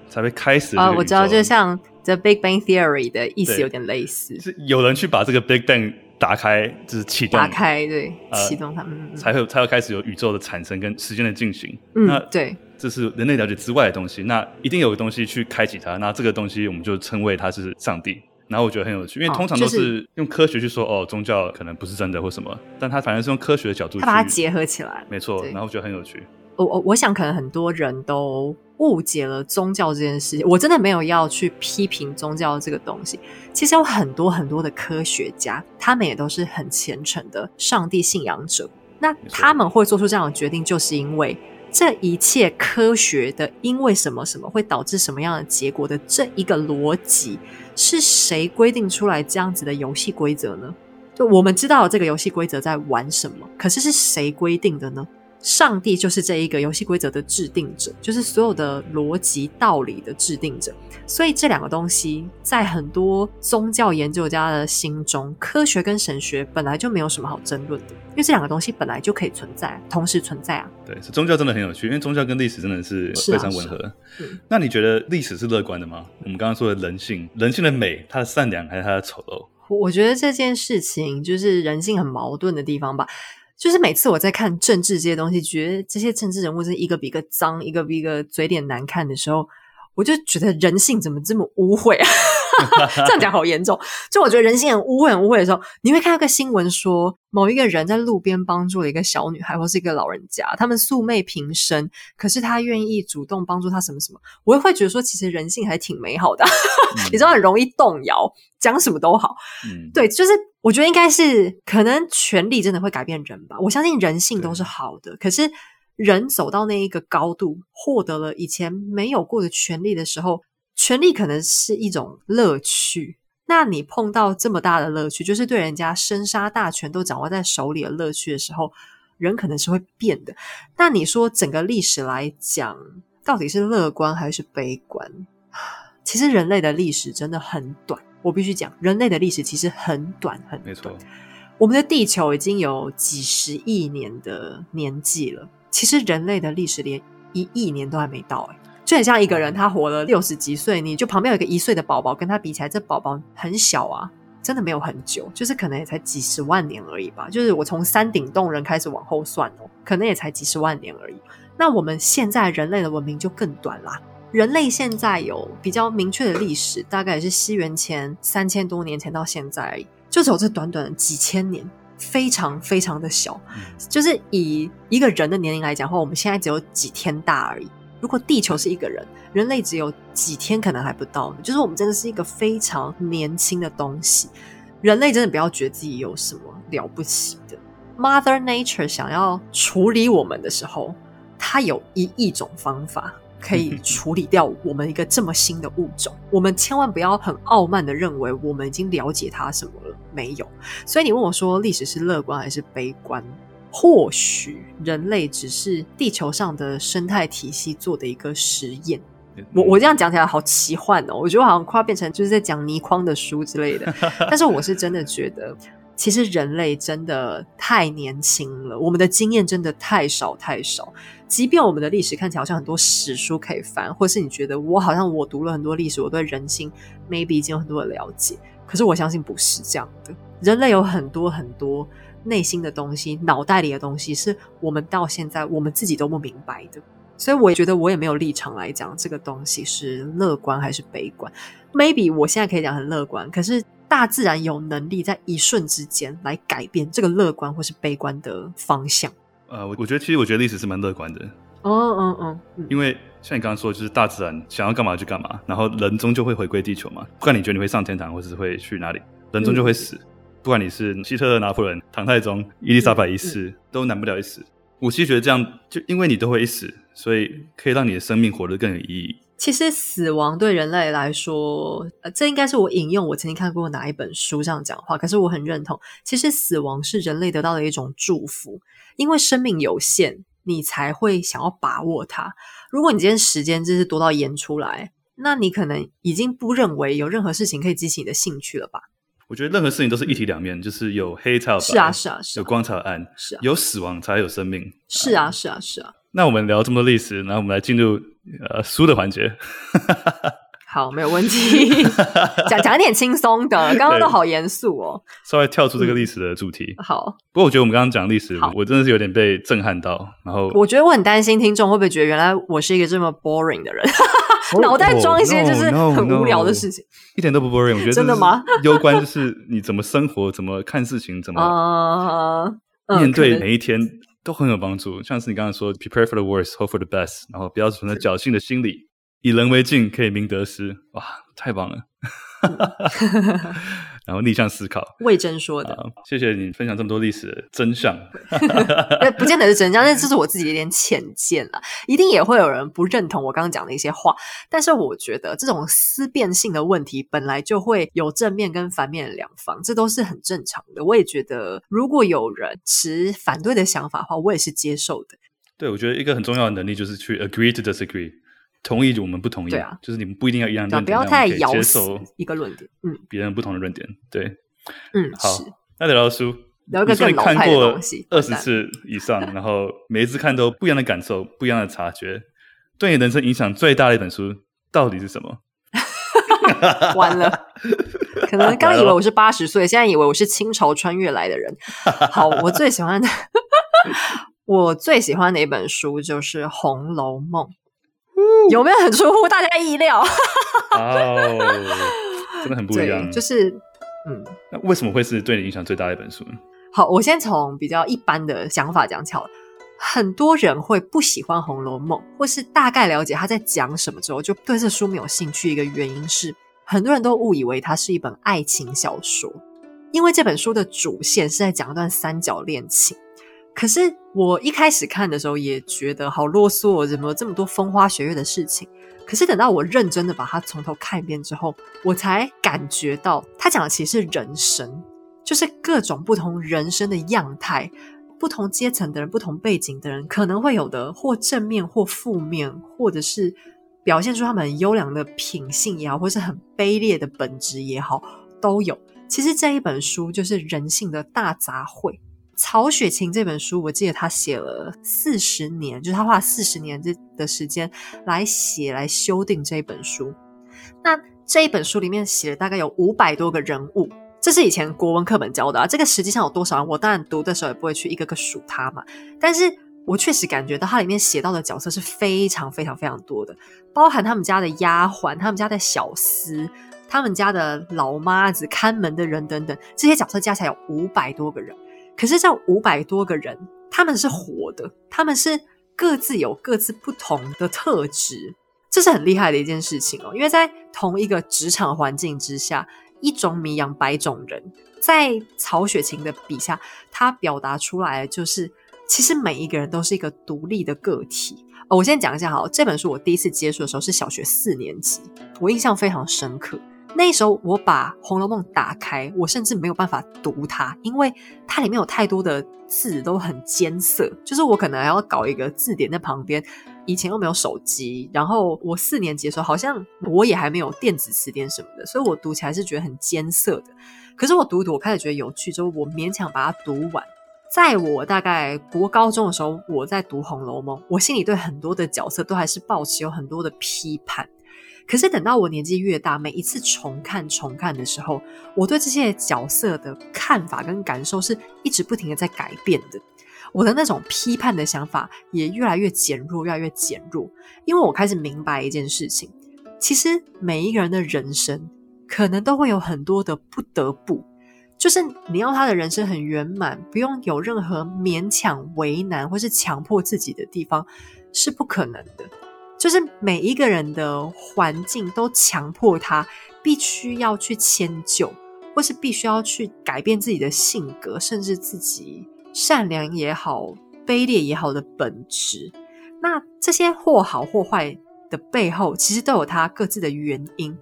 才会开始。啊、哦，我知道，就像 The Big Bang Theory 的意思有点类似，是有人去把这个 Big Bang 打开，就是启动，打开，对，启动它才会才会开始有宇宙的产生跟时间的进行。嗯，那对，这是人类了解之外的东西，那一定有个东西去开启它，那这个东西我们就称为它是上帝。然后我觉得很有趣，因为通常都是用科学去说，哦，宗教可能不是真的或什么，但他反而是用科学的角度去，他把它结合起来，没错。然后我觉得很有趣。我我我想，可能很多人都误解了宗教这件事情。我真的没有要去批评宗教这个东西。其实有很多很多的科学家，他们也都是很虔诚的上帝信仰者。那他们会做出这样的决定，就是因为。这一切科学的，因为什么什么会导致什么样的结果的这一个逻辑，是谁规定出来这样子的游戏规则呢？就我们知道这个游戏规则在玩什么，可是是谁规定的呢？上帝就是这一个游戏规则的制定者，就是所有的逻辑道理的制定者。所以这两个东西，在很多宗教研究家的心中，科学跟神学本来就没有什么好争论的，因为这两个东西本来就可以存在，同时存在啊。对，宗教真的很有趣，因为宗教跟历史真的是非常吻合。啊啊、那你觉得历史是乐观的吗？我们刚刚说的人性，人性的美，它的善良还是它的丑陋？我觉得这件事情就是人性很矛盾的地方吧。就是每次我在看政治这些东西，觉得这些政治人物是一个比一个脏，一个比一个嘴脸难看的时候，我就觉得人性怎么这么污秽啊？这样讲好严重。就我觉得人性很污秽、很污秽的时候，你会看到个新闻说，某一个人在路边帮助了一个小女孩或是一个老人家，他们素昧平生，可是他愿意主动帮助他什么什么，我也会觉得说，其实人性还挺美好的。嗯、你知道，很容易动摇，讲什么都好。嗯，对，就是我觉得应该是可能权力真的会改变人吧。我相信人性都是好的，可是。人走到那一个高度，获得了以前没有过的权利的时候，权利可能是一种乐趣。那你碰到这么大的乐趣，就是对人家生杀大权都掌握在手里的乐趣的时候，人可能是会变的。那你说整个历史来讲，到底是乐观还是悲观？其实人类的历史真的很短，我必须讲，人类的历史其实很短很短。没错，我们的地球已经有几十亿年的年纪了。其实人类的历史连一亿年都还没到，哎，就很像一个人，他活了六十几岁，你就旁边有一个一岁的宝宝，跟他比起来，这宝宝很小啊，真的没有很久，就是可能也才几十万年而已吧。就是我从山顶洞人开始往后算哦，可能也才几十万年而已。那我们现在人类的文明就更短啦。人类现在有比较明确的历史，大概也是西元前三千多年前到现在而已，就只有这短短的几千年。非常非常的小，嗯、就是以一个人的年龄来讲的话，我们现在只有几天大而已。如果地球是一个人，人类只有几天，可能还不到呢。就是我们真的是一个非常年轻的东西。人类真的不要觉得自己有什么了不起的。Mother Nature 想要处理我们的时候，它有一亿种方法。可以处理掉我们一个这么新的物种，我们千万不要很傲慢的认为我们已经了解它什么了，没有。所以你问我说历史是乐观还是悲观？或许人类只是地球上的生态体系做的一个实验。我我这样讲起来好奇幻哦，我觉得好像快要变成就是在讲倪匡的书之类的。但是我是真的觉得，其实人类真的太年轻了，我们的经验真的太少太少。即便我们的历史看起来好像很多史书可以翻，或是你觉得我好像我读了很多历史，我对人性 maybe 已经有很多的了解，可是我相信不是这样的。人类有很多很多内心的东西，脑袋里的东西，是我们到现在我们自己都不明白的。所以我也觉得我也没有立场来讲这个东西是乐观还是悲观。maybe 我现在可以讲很乐观，可是大自然有能力在一瞬之间来改变这个乐观或是悲观的方向。呃，我我觉得其实我觉得历史是蛮乐观的。哦哦哦，因为像你刚刚说，就是大自然想要干嘛就干嘛，然后人终究会回归地球嘛。不管你觉得你会上天堂，或者是会去哪里，人终究会死。嗯、不管你是希特勒、拿破仑、唐太宗、伊丽莎白一世，嗯嗯、都难不了一死。我其实觉得这样，就因为你都会一死，所以可以让你的生命活得更有意义。其实死亡对人类来说，呃，这应该是我引用我曾经看过哪一本书上讲话，可是我很认同。其实死亡是人类得到的一种祝福。因为生命有限，你才会想要把握它。如果你今天时间真是多到演出来，那你可能已经不认为有任何事情可以激起你的兴趣了吧？我觉得任何事情都是一体两面，就是有黑才有白，是啊是啊是啊，有光才有暗，是啊，有死亡才有生命，是啊是啊是啊。那我们聊这么多历史，然后我们来进入呃书的环节。好，没有问题。讲讲一点轻松的，刚刚都好严肃哦。稍微跳出这个历史的主题。嗯、好，不过我觉得我们刚刚讲历史，我真的是有点被震撼到。然后，我觉得我很担心听众会不会觉得，原来我是一个这么 boring 的人，脑袋装一些就是很无聊的事情。一点都不 boring，我觉得真的吗？攸关就是你怎么生活，怎么看事情，怎么面对每一天都很有帮助。像是你刚刚说，prepare for the worst, hope for the best，然后不要存在侥幸的心理。以人为镜，可以明得失。哇，太棒了！然后逆向思考，魏征说的。谢谢你分享这么多历史的真相。不见得是真相，但这是我自己的一点浅见了。一定也会有人不认同我刚刚讲的一些话，但是我觉得这种思辨性的问题本来就会有正面跟反面的两方，这都是很正常的。我也觉得，如果有人持反对的想法的话，我也是接受的。对，我觉得一个很重要的能力就是去 agree to disagree。同意我们不同意，对啊，就是你们不一定要一样论点，不要太咬死一个论点，嗯，别人不同的论点，对，嗯，好，那聊聊书，聊一个更老派的东西，二十次以上，然后每一次看都不一样的感受，不一样的察觉，对你人生影响最大的一本书到底是什么？完了，可能刚以为我是八十岁，现在以为我是清朝穿越来的人。好，我最喜欢的，我最喜欢的一本书就是《红楼梦》。有没有很出乎大家意料？哦，真的很不一样。就是，嗯，那为什么会是对你影响最大的一本书呢？好，我先从比较一般的想法讲起好了。很多人会不喜欢《红楼梦》，或是大概了解他在讲什么之后，就对这书没有兴趣。一个原因是，很多人都误以为它是一本爱情小说，因为这本书的主线是在讲一段三角恋情。可是我一开始看的时候也觉得好啰嗦，怎么这么多风花雪月的事情？可是等到我认真的把它从头看一遍之后，我才感觉到他讲的其实是人生，就是各种不同人生的样态，不同阶层的人、不同背景的人可能会有的，或正面或负面，或者是表现出他们优良的品性也好，或是很卑劣的本质也好，都有。其实这一本书就是人性的大杂烩。曹雪芹这本书，我记得他写了四十年，就是他花了四十年这的时间来写、来修订这一本书。那这一本书里面写了大概有五百多个人物，这是以前国文课本教的啊。这个实际上有多少人？我当然读的时候也不会去一个个数他嘛。但是我确实感觉到它里面写到的角色是非常非常非常多的，包含他们家的丫鬟、他们家的小厮、他们家的老妈子、看门的人等等，这些角色加起来有五百多个人。可是这五百多个人，他们是活的，他们是各自有各自不同的特质，这是很厉害的一件事情哦。因为在同一个职场环境之下，一种米养百种人，在曹雪芹的笔下，他表达出来的就是，其实每一个人都是一个独立的个体。我先讲一下哈，这本书我第一次接触的时候是小学四年级，我印象非常深刻。那时候我把《红楼梦》打开，我甚至没有办法读它，因为它里面有太多的字都很艰涩，就是我可能还要搞一个字典在旁边。以前又没有手机，然后我四年级的时候好像我也还没有电子词典什么的，所以我读起来是觉得很艰涩的。可是我读读，我开始觉得有趣，之后我勉强把它读完。在我大概国高中的时候，我在读《红楼梦》，我心里对很多的角色都还是抱持有很多的批判。可是等到我年纪越大，每一次重看重看的时候，我对这些角色的看法跟感受是一直不停的在改变的。我的那种批判的想法也越来越减弱，越来越减弱。因为我开始明白一件事情，其实每一个人的人生可能都会有很多的不得不，就是你要他的人生很圆满，不用有任何勉强、为难或是强迫自己的地方，是不可能的。就是每一个人的环境都强迫他必须要去迁就，或是必须要去改变自己的性格，甚至自己善良也好、卑劣也好的本质。那这些或好或坏的背后，其实都有他各自的原因。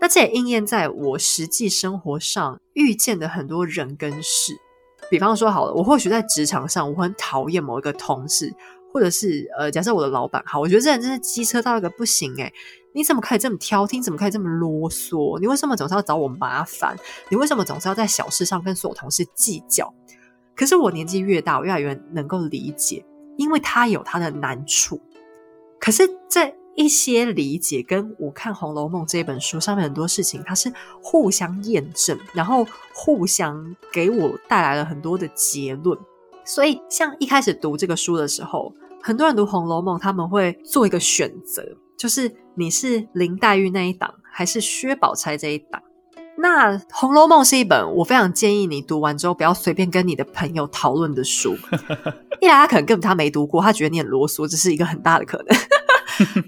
那这也应验在我实际生活上遇见的很多人跟事。比方说，好了，我或许在职场上，我很讨厌某一个同事。或者是呃，假设我的老板好，我觉得这人真是机车到一个不行诶，你怎么可以这么挑剔？怎么可以这么啰嗦？你为什么总是要找我麻烦？你为什么总是要在小事上跟所有同事计较？可是我年纪越大，我越来越能够理解，因为他有他的难处。可是这一些理解，跟我看《红楼梦》这本书上面很多事情，它是互相验证，然后互相给我带来了很多的结论。所以，像一开始读这个书的时候，很多人读《红楼梦》，他们会做一个选择，就是你是林黛玉那一档，还是薛宝钗这一档。那《红楼梦》是一本我非常建议你读完之后不要随便跟你的朋友讨论的书。一来，他可能根本他没读过，他觉得你很啰嗦，这是一个很大的可能；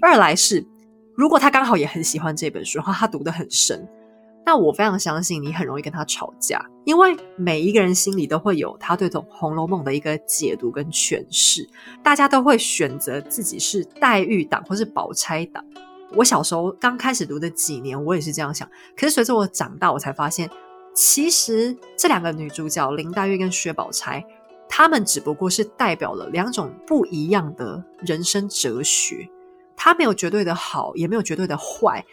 二来是，如果他刚好也很喜欢这本书的话，他读得很深。那我非常相信你很容易跟他吵架，因为每一个人心里都会有他对这种《红楼梦》的一个解读跟诠释，大家都会选择自己是黛玉党或是宝钗党。我小时候刚开始读的几年，我也是这样想。可是随着我长大，我才发现，其实这两个女主角林黛玉跟薛宝钗，她们只不过是代表了两种不一样的人生哲学。她没有绝对的好，也没有绝对的坏。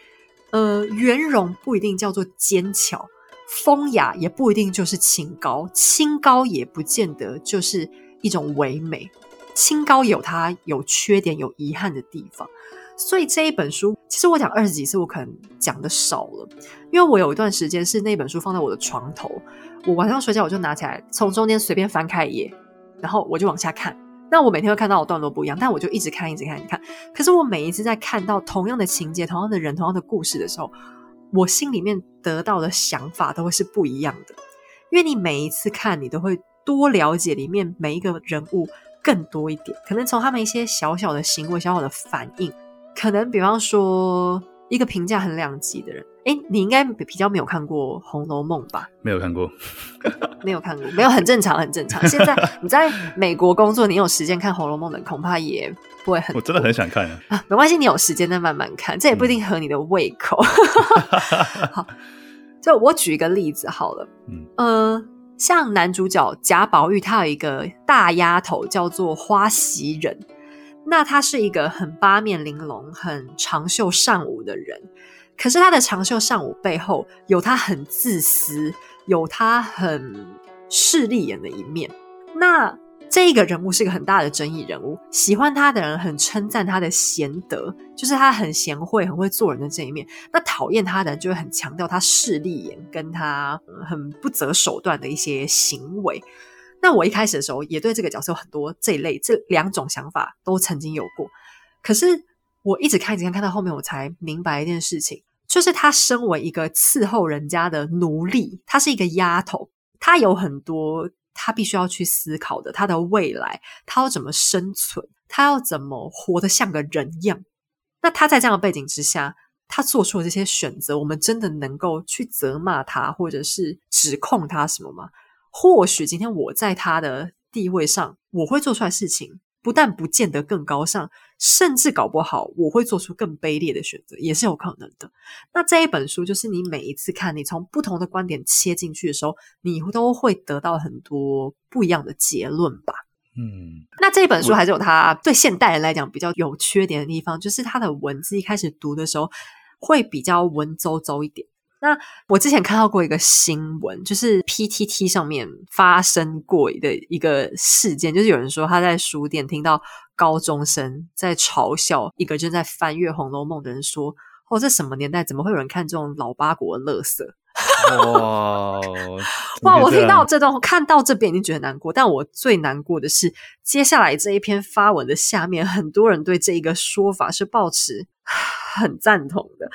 呃，圆融不一定叫做尖巧，风雅也不一定就是清高，清高也不见得就是一种唯美，清高有它有缺点、有遗憾的地方。所以这一本书，其实我讲二十几次，我可能讲的少了，因为我有一段时间是那本书放在我的床头，我晚上睡觉我就拿起来，从中间随便翻开一页，然后我就往下看，那我每天会看到的段落不一样，但我就一直看，一直看，一直看。可是我每一次在看到同样的情节、同样的人、同样的故事的时候，我心里面得到的想法都会是不一样的。因为你每一次看，你都会多了解里面每一个人物更多一点，可能从他们一些小小的行为、小小的反应，可能比方说。一个评价很两极的人，哎，你应该比较没有看过《红楼梦》吧？没有看过，没有看过，没有很正常，很正常。现在你在美国工作，你有时间看《红楼梦》的，恐怕也不会很。我真的很想看啊！啊没关系，你有时间再慢慢看，这也不一定合你的胃口。嗯、好，就我举一个例子好了，嗯、呃，像男主角贾宝玉，他有一个大丫头叫做花袭人。那她是一个很八面玲珑、很长袖善舞的人，可是他的长袖善舞背后有他很自私、有他很势利眼的一面。那这一个人物是一个很大的争议人物，喜欢他的人很称赞他的贤德，就是他很贤惠、很会做人的这一面。那讨厌他的人就会很强调他势利眼跟他很不择手段的一些行为。那我一开始的时候也对这个角色有很多这一类这两种想法都曾经有过，可是我一直看一直看，看到后面我才明白一件事情，就是她身为一个伺候人家的奴隶，她是一个丫头，她有很多她必须要去思考的，她的未来，她要怎么生存，她要怎么活得像个人样。那她在这样的背景之下，她做出了这些选择，我们真的能够去责骂她，或者是指控她什么吗？或许今天我在他的地位上，我会做出来事情，不但不见得更高尚，甚至搞不好我会做出更卑劣的选择，也是有可能的。那这一本书就是你每一次看，你从不同的观点切进去的时候，你都会得到很多不一样的结论吧。嗯，那这一本书还是有它对现代人来讲比较有缺点的地方，就是它的文字一开始读的时候会比较文绉绉一点。那我之前看到过一个新闻，就是 PTT 上面发生过的一个事件，就是有人说他在书店听到高中生在嘲笑一个正在翻阅《红楼梦》的人，说：“哦，这什么年代，怎么会有人看这种老八国的垃圾？”哇 哇！我听到这段，看到这边已经觉得难过，但我最难过的是接下来这一篇发文的下面，很多人对这一个说法是抱持 很赞同的。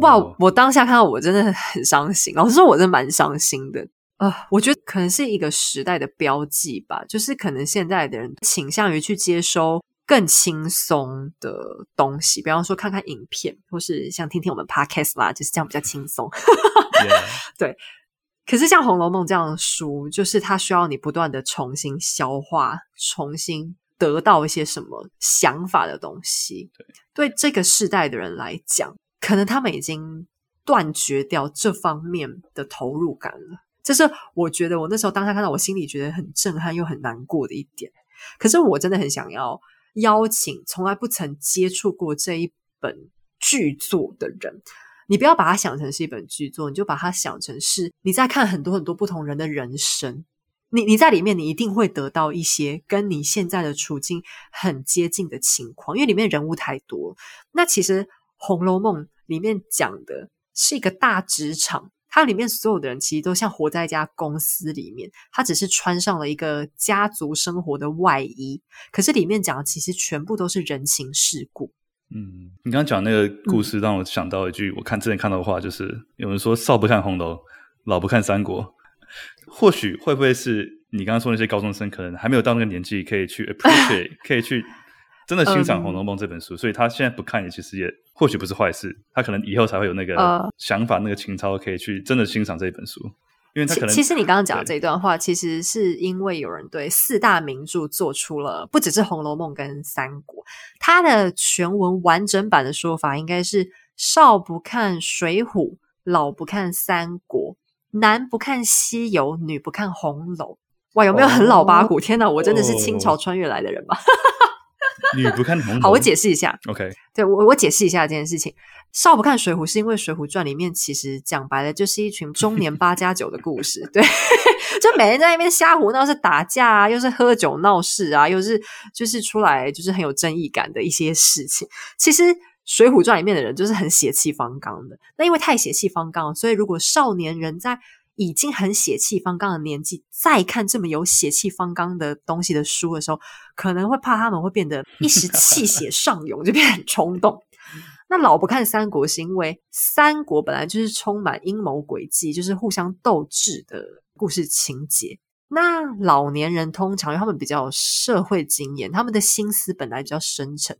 哇！我当下看到我真的很伤心，老实说，我真的蛮伤心的。呃，我觉得可能是一个时代的标记吧，就是可能现在的人倾向于去接收更轻松的东西，比方说看看影片，或是像听听我们 podcast 啦，就是这样比较轻松。对。可是像《红楼梦》这样的书，就是它需要你不断的重新消化，重新得到一些什么想法的东西。对，对这个世代的人来讲。可能他们已经断绝掉这方面的投入感了，这是我觉得我那时候当下看到，我心里觉得很震撼又很难过的一点。可是我真的很想要邀请从来不曾接触过这一本剧作的人，你不要把它想成是一本剧作，你就把它想成是你在看很多很多不同人的人生。你你在里面，你一定会得到一些跟你现在的处境很接近的情况，因为里面人物太多。那其实。《红楼梦》里面讲的是一个大职场，它里面所有的人其实都像活在一家公司里面，他只是穿上了一个家族生活的外衣，可是里面讲的其实全部都是人情世故。嗯，你刚刚讲那个故事让我想到一句，我看之前看到的话，就是有人说“少不看红楼，老不看三国”，或许会不会是你刚刚说那些高中生可能还没有到那个年纪，可以去 appreciate，可以去。真的欣赏《红楼梦》这本书，嗯，所以他现在不看也其实也或许不是坏事。他可能以后才会有那个想法，呃、那个情操，可以去真的欣赏这一本书。因为他可能其实你刚刚讲的这一段话，其实是因为有人对四大名著做出了不只是《红楼梦》跟《三国》，它的全文完整版的说法应该是：少不看《水浒》，老不看《三国》，男不看《西游》，女不看《红楼》。哇，有没有很老八股？哦、天哪，我真的是清朝穿越来的人吧？哦女不看红楼。好，我解释一下。OK，对我我解释一下这件事情。少不看水浒，是因为《水浒传》里面其实讲白了就是一群中年八加九的故事。对，就每天在那边瞎胡闹，是打架啊，又是喝酒闹事啊，又是就是出来就是很有正义感的一些事情。其实《水浒传》里面的人就是很血气方刚的。那因为太血气方刚，所以如果少年人在已经很血气方刚的年纪，再看这么有血气方刚的东西的书的时候，可能会怕他们会变得 一时气血上涌，就变得很冲动。那老不看三国，是因为三国本来就是充满阴谋诡计，就是互相斗智的故事情节。那老年人通常因为他们比较有社会经验，他们的心思本来比较深沉。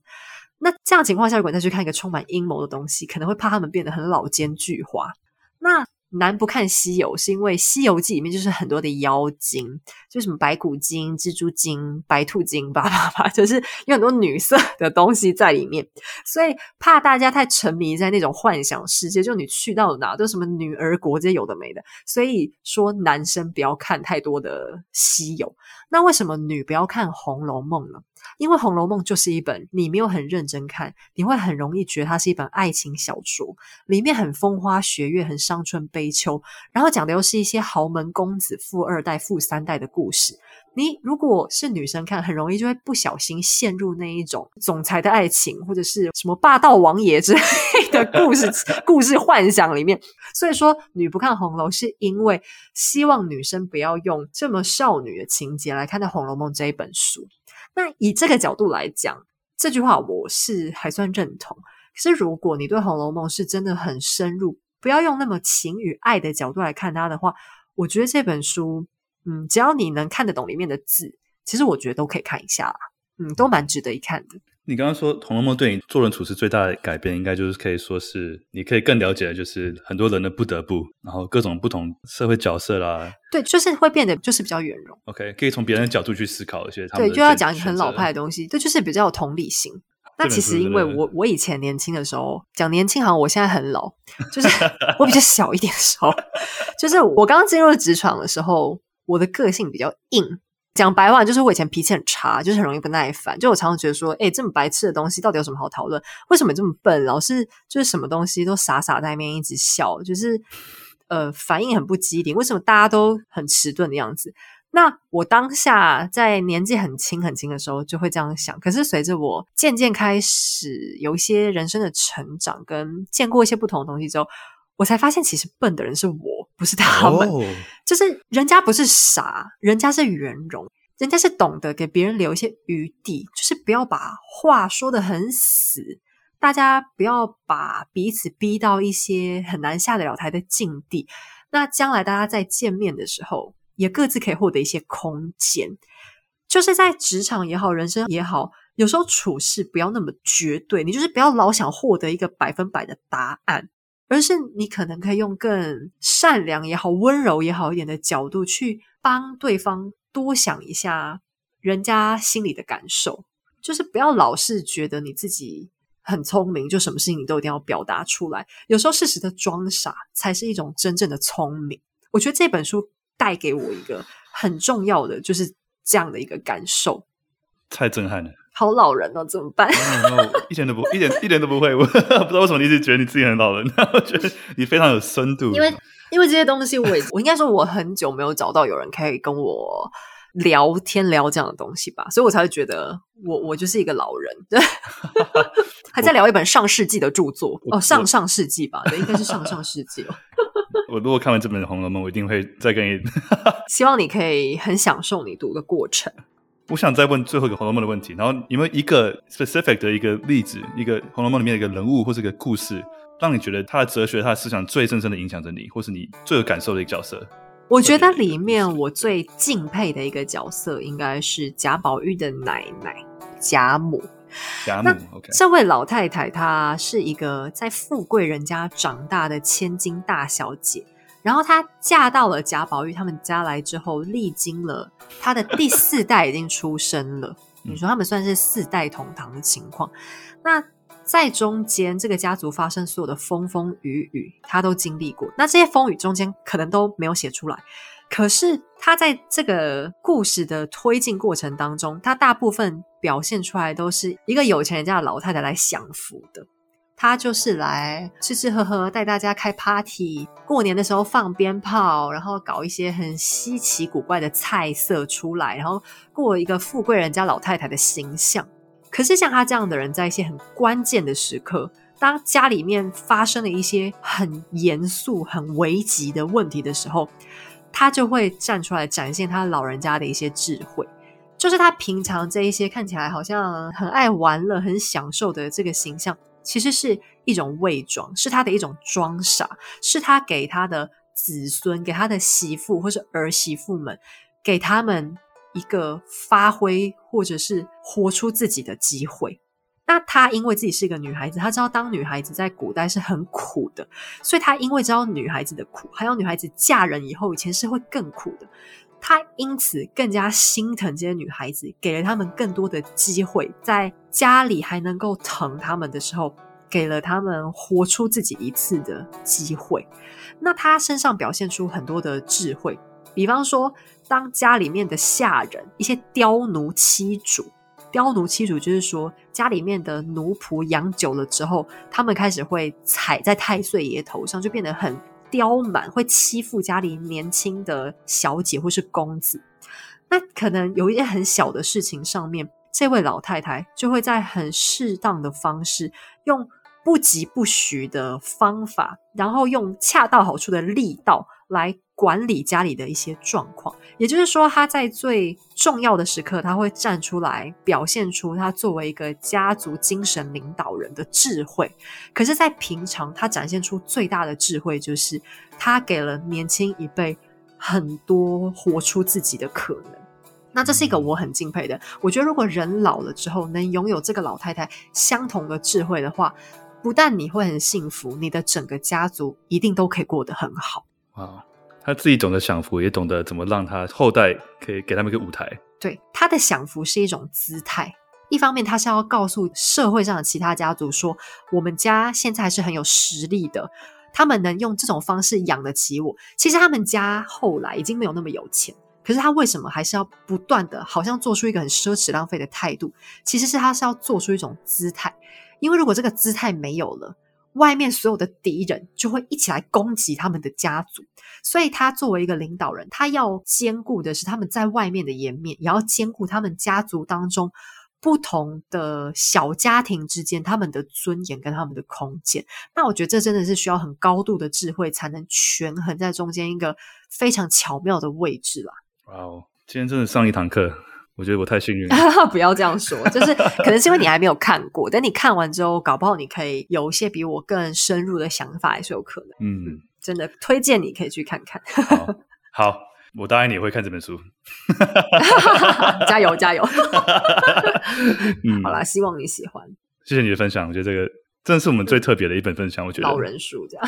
那这样情况下，如果再去看一个充满阴谋的东西，可能会怕他们变得很老奸巨猾。那男不看西游，是因为《西游记》里面就是很多的妖精，就什么白骨精、蜘蛛精、白兔精，叭叭叭，就是有很多女色的东西在里面，所以怕大家太沉迷在那种幻想世界，就你去到哪都什么女儿国这些有的没的，所以说男生不要看太多的西游。那为什么女不要看《红楼梦》呢？因为《红楼梦》就是一本你没有很认真看，你会很容易觉得它是一本爱情小说，里面很风花雪月，很伤春悲秋，然后讲的又是一些豪门公子、富二代、富三代的故事。你如果是女生看，很容易就会不小心陷入那一种总裁的爱情，或者是什么霸道王爷之类的故事、故事幻想里面。所以说，女不看红楼，是因为希望女生不要用这么少女的情节来看待《红楼梦》这一本书。那以这个角度来讲，这句话我是还算认同。可是如果你对《红楼梦》是真的很深入，不要用那么情与爱的角度来看它的话，我觉得这本书，嗯，只要你能看得懂里面的字，其实我觉得都可以看一下啦，嗯，都蛮值得一看的。你刚刚说《红楼梦》对你做人处事最大的改变，应该就是可以说是你可以更了解的，就是很多人的不得不，然后各种不同社会角色啦。对，就是会变得就是比较圆融。OK，可以从别人的角度去思考一些他们。对，就要讲很老派的东西，对，就是比较有同理心。那其实因为我我以前年轻的时候讲年轻，好像我现在很老，就是 我比较小一点的时候，就是我刚刚进入职场的时候，我的个性比较硬。讲白话就是我以前脾气很差，就是很容易不耐烦。就我常常觉得说，诶，这么白痴的东西到底有什么好讨论？为什么这么笨？老是就是什么东西都傻傻在那边一直笑，就是呃反应很不机灵。为什么大家都很迟钝的样子？那我当下在年纪很轻很轻的时候就会这样想。可是随着我渐渐开始有一些人生的成长，跟见过一些不同的东西之后，我才发现其实笨的人是我。不是他们，oh. 就是人家不是傻，人家是圆融，人家是懂得给别人留一些余地，就是不要把话说得很死，大家不要把彼此逼到一些很难下得了台的境地。那将来大家在见面的时候，也各自可以获得一些空间。就是在职场也好，人生也好，有时候处事不要那么绝对，你就是不要老想获得一个百分百的答案。而是你可能可以用更善良也好、温柔也好一点的角度去帮对方多想一下人家心里的感受，就是不要老是觉得你自己很聪明，就什么事情你都一定要表达出来。有时候适时的装傻才是一种真正的聪明。我觉得这本书带给我一个很重要的就是这样的一个感受，太震撼了。好老人哦，怎么办？一点都不，一点一点都不会。我 不知道为什么你一直觉得你自己很老人，我觉得你非常有深度。因为因为这些东西我，我 我应该说我很久没有找到有人可以跟我聊天聊这样的东西吧，所以我才会觉得我我就是一个老人。对，还在聊一本上世纪的著作哦，上上世纪吧，对，应该是上上世纪哦。我如果看完这本《红楼梦》，我一定会再跟你。希望你可以很享受你读的过程。我想再问最后一个《红楼梦》的问题，然后有没有一个 specific 的一个例子，一个《红楼梦》里面的一个人物或是一个故事，让你觉得他的哲学、他的思想最深深的影响着你，或是你最有感受的一个角色？我觉得里面我最敬佩的一个角色，应该是贾宝玉的奶奶贾母。贾母，OK，这位老太太她是一个在富贵人家长大的千金大小姐。然后她嫁到了贾宝玉他们家来之后，历经了她的第四代已经出生了。你说他们算是四代同堂的情况。那在中间，这个家族发生所有的风风雨雨，她都经历过。那这些风雨中间可能都没有写出来，可是她在这个故事的推进过程当中，她大部分表现出来都是一个有钱人家的老太太来享福的。他就是来吃吃喝喝，带大家开 party，过年的时候放鞭炮，然后搞一些很稀奇古怪的菜色出来，然后过一个富贵人家老太太的形象。可是像他这样的人，在一些很关键的时刻，当家里面发生了一些很严肃、很危急的问题的时候，他就会站出来展现他老人家的一些智慧。就是他平常这一些看起来好像很爱玩乐、很享受的这个形象，其实是一种伪装，是他的一种装傻，是他给他的子孙、给他的媳妇或是儿媳妇们，给他们一个发挥或者是活出自己的机会。那她因为自己是一个女孩子，她知道当女孩子在古代是很苦的，所以她因为知道女孩子的苦，还有女孩子嫁人以后以前是会更苦的，他因此更加心疼这些女孩子，给了她们更多的机会，在家里还能够疼她们的时候，给了她们活出自己一次的机会。那他身上表现出很多的智慧，比方说，当家里面的下人，一些刁奴妻主。刁奴妻主就是说，家里面的奴仆养久了之后，他们开始会踩在太岁爷头上，就变得很刁蛮，会欺负家里年轻的小姐或是公子。那可能有一些很小的事情上面，这位老太太就会在很适当的方式，用不疾不徐的方法，然后用恰到好处的力道来。管理家里的一些状况，也就是说，他在最重要的时刻，他会站出来，表现出他作为一个家族精神领导人的智慧。可是，在平常，他展现出最大的智慧，就是他给了年轻一辈很多活出自己的可能。那这是一个我很敬佩的。我觉得，如果人老了之后能拥有这个老太太相同的智慧的话，不但你会很幸福，你的整个家族一定都可以过得很好。啊。他自己懂得享福，也懂得怎么让他后代可以给他们一个舞台。对，他的享福是一种姿态。一方面，他是要告诉社会上的其他家族说，我们家现在是很有实力的，他们能用这种方式养得起我。其实他们家后来已经没有那么有钱，可是他为什么还是要不断的，好像做出一个很奢侈浪费的态度？其实是他是要做出一种姿态，因为如果这个姿态没有了。外面所有的敌人就会一起来攻击他们的家族，所以他作为一个领导人，他要兼顾的是他们在外面的颜面，也要兼顾他们家族当中不同的小家庭之间他们的尊严跟他们的空间。那我觉得这真的是需要很高度的智慧才能权衡在中间一个非常巧妙的位置啦。哇哦，今天真的上一堂课。我觉得我太幸运了，不要这样说，就是可能是因为你还没有看过，等你看完之后，搞不好你可以有一些比我更深入的想法，也是有可能。嗯，真的推荐你可以去看看。好，好，我答应你会看这本书，加 油加油。嗯，好啦，希望你喜欢。谢谢你的分享，我觉得这个真的是我们最特别的一本分享。我觉得老人书这样，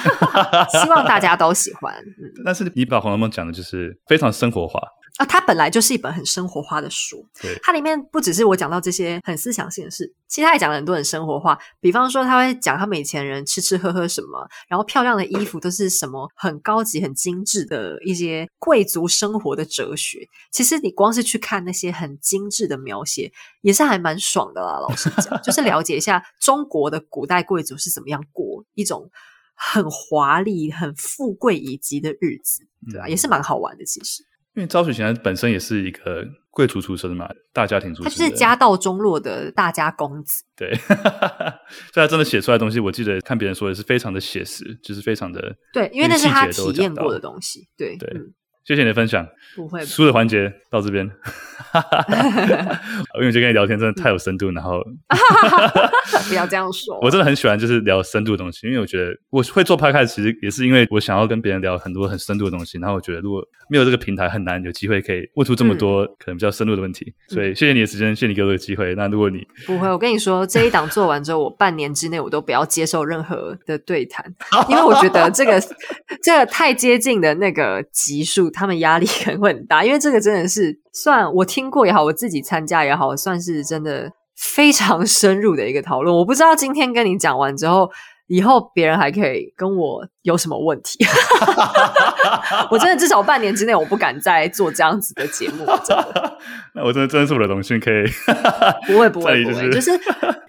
希望大家都喜欢。嗯，但是你把《红楼梦》讲的就是非常生活化。啊，它本来就是一本很生活化的书。对，它里面不只是我讲到这些很思想性的事，其实他也讲了很多很生活化。比方说，他会讲他们以前人吃吃喝喝什么，然后漂亮的衣服都是什么很高级、很精致的一些贵族生活的哲学。其实你光是去看那些很精致的描写，也是还蛮爽的啦。老实讲，就是了解一下中国的古代贵族是怎么样过一种很华丽、很富贵以及的日子，对吧？嗯，也是蛮好玩的，其实。因为昭雪贤本身也是一个贵族出身嘛，大家庭出身，他就是家道中落的大家公子。对，所以他真的写出来的东西，我记得看别人说也是非常的写实，就是非常的对，因为那是他体验过的东西。对对。嗯谢谢你的分享，不会。书的环节到这边，因为我觉得跟你聊天真的太有深度，然后 不要这样说。我真的很喜欢就是聊深度的东西，因为我觉得我会做 podcast 其实也是因为我想要跟别人聊很多很深度的东西，然后我觉得如果没有这个平台，很难有机会可以问出这么多可能比较深入的问题。嗯、所以谢谢你的时间，谢谢你给我的机会。那如果你不会，我跟你说，这一档做完之后，我半年之内我都不要接受任何的对谈，因为我觉得这个这个太接近的那个级数。他们压力 可能会很大，因为这个真的是算我听过也好，我自己参加也好，算是真的非常深入的一个讨论。我不知道今天跟你讲完之后，以后别人还可以跟我有什么问题。我真的至少半年之内，我不敢再做这样子的节目。那我真的真的是我的荣幸，可以不会不会不会，就是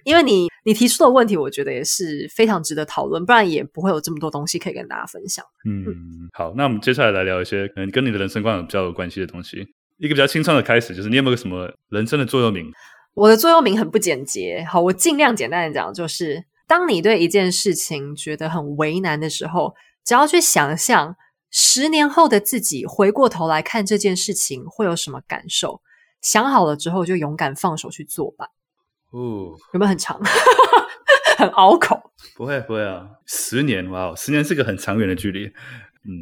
因为你你提出的问题，我觉得也是非常值得讨论，不然也不会有这么多东西可以跟大家分享。嗯，好，那我们接下来来聊一些可能跟你的人生观有比较有关系的东西。一个比较轻松的开始，就是你有没有什么人生的座右铭？我的座右铭很不简洁，好，我尽量简单的讲，就是当你对一件事情觉得很为难的时候，只要去想象十年后的自己回过头来看这件事情会有什么感受。想好了之后，就勇敢放手去做吧。哦，有没有很长？很拗口？不会，不会啊！十年，哇，十年是个很长远的距离。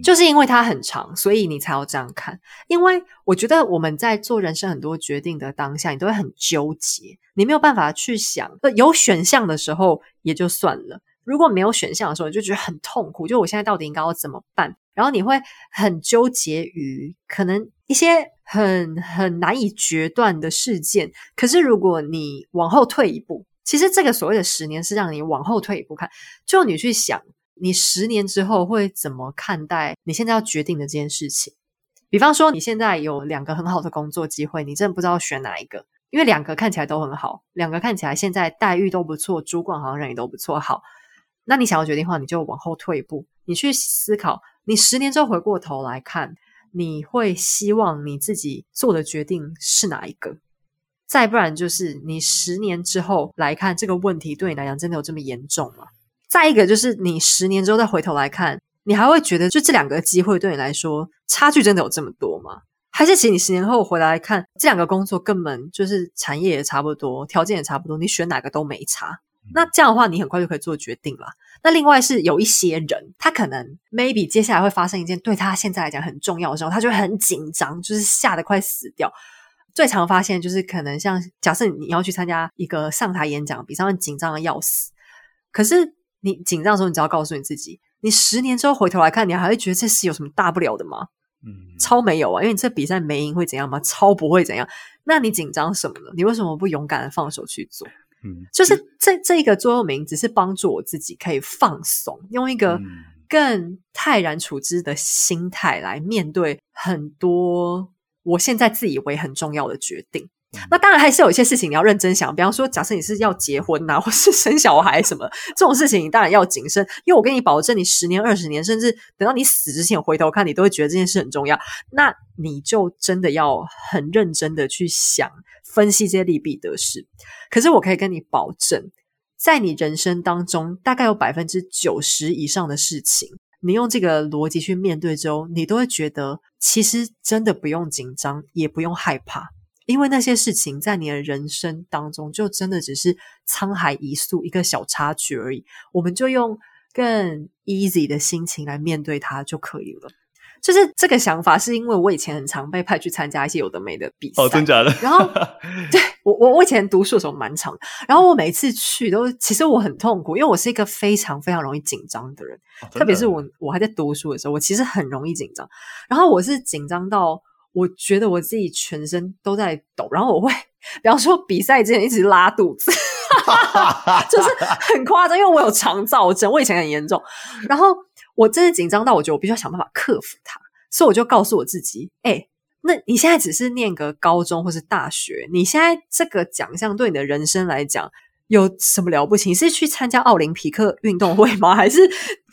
就是因为它很长，所以你才要这样看。因为我觉得我们在做人生很多决定的当下，你都会很纠结，你没有办法去想。有选项的时候也就算了，如果没有选项的时候，你就觉得很痛苦。就我现在到底应该要怎么办？然后你会很纠结于可能一些很很难以决断的事件。可是如果你往后退一步，其实这个所谓的十年是让你往后退一步看，就你去想。你十年之后会怎么看待你现在要决定的这件事情？比方说，你现在有两个很好的工作机会，你真的不知道选哪一个，因为两个看起来都很好，两个看起来现在待遇都不错，主管好像人也都不错。好，那你想要决定的话，你就往后退一步，你去思考，你十年之后回过头来看，你会希望你自己做的决定是哪一个？再不然就是你十年之后来看这个问题，对你来讲真的有这么严重吗？再一个就是，你十年之后再回头来看，你还会觉得就这两个机会对你来说差距真的有这么多吗？还是其实你十年后回来看，这两个工作根本就是产业也差不多，条件也差不多，你选哪个都没差。那这样的话，你很快就可以做决定了。那另外是有一些人，他可能 maybe 接下来会发生一件对他现在来讲很重要的时候，他就很紧张，就是吓得快死掉。最常发现就是可能像假设你要去参加一个上台演讲，比上面紧张的要死，可是。你紧张的时候，你只要告诉你自己，你十年之后回头来看，你还会觉得这事有什么大不了的吗？嗯，超没有啊，因为你这比赛没赢会怎样吗？超不会怎样。那你紧张什么呢？你为什么不勇敢的放手去做？嗯，就是这这一个座右铭，只是帮助我自己可以放松，用一个更泰然处之的心态来面对很多我现在自以为很重要的决定。那当然还是有一些事情你要认真想，比方说，假设你是要结婚呐、或是生小孩什么这种事情，你当然要谨慎。因为我跟你保证，你十年、二十年，甚至等到你死之前回头看，你都会觉得这件事很重要。那你就真的要很认真的去想、分析这些利弊得失。可是我可以跟你保证，在你人生当中，大概有百分之九十以上的事情，你用这个逻辑去面对之后，你都会觉得其实真的不用紧张，也不用害怕。因为那些事情在你的人生当中，就真的只是沧海一粟，一个小插曲而已。我们就用更 easy 的心情来面对它就可以了。就是这个想法，是因为我以前很常被派去参加一些有的没的比赛，哦，真假的。然后，对，我我我以前读书的时候蛮长，然后我每次去都，其实我很痛苦，因为我是一个非常非常容易紧张的人，哦，特别是我我还在读书的时候，我其实很容易紧张。然后我是紧张到。我觉得我自己全身都在抖，然后我会，比方说比赛之前一直拉肚子，就是很夸张，因为我有肠燥症，我以前很严重。然后我真的紧张到，我觉得我必须要想办法克服它，所以我就告诉我自己，哎、那你现在只是念个高中或是大学，你现在这个奖项对你的人生来讲有什么了不起？你是去参加奥林匹克运动会吗？还是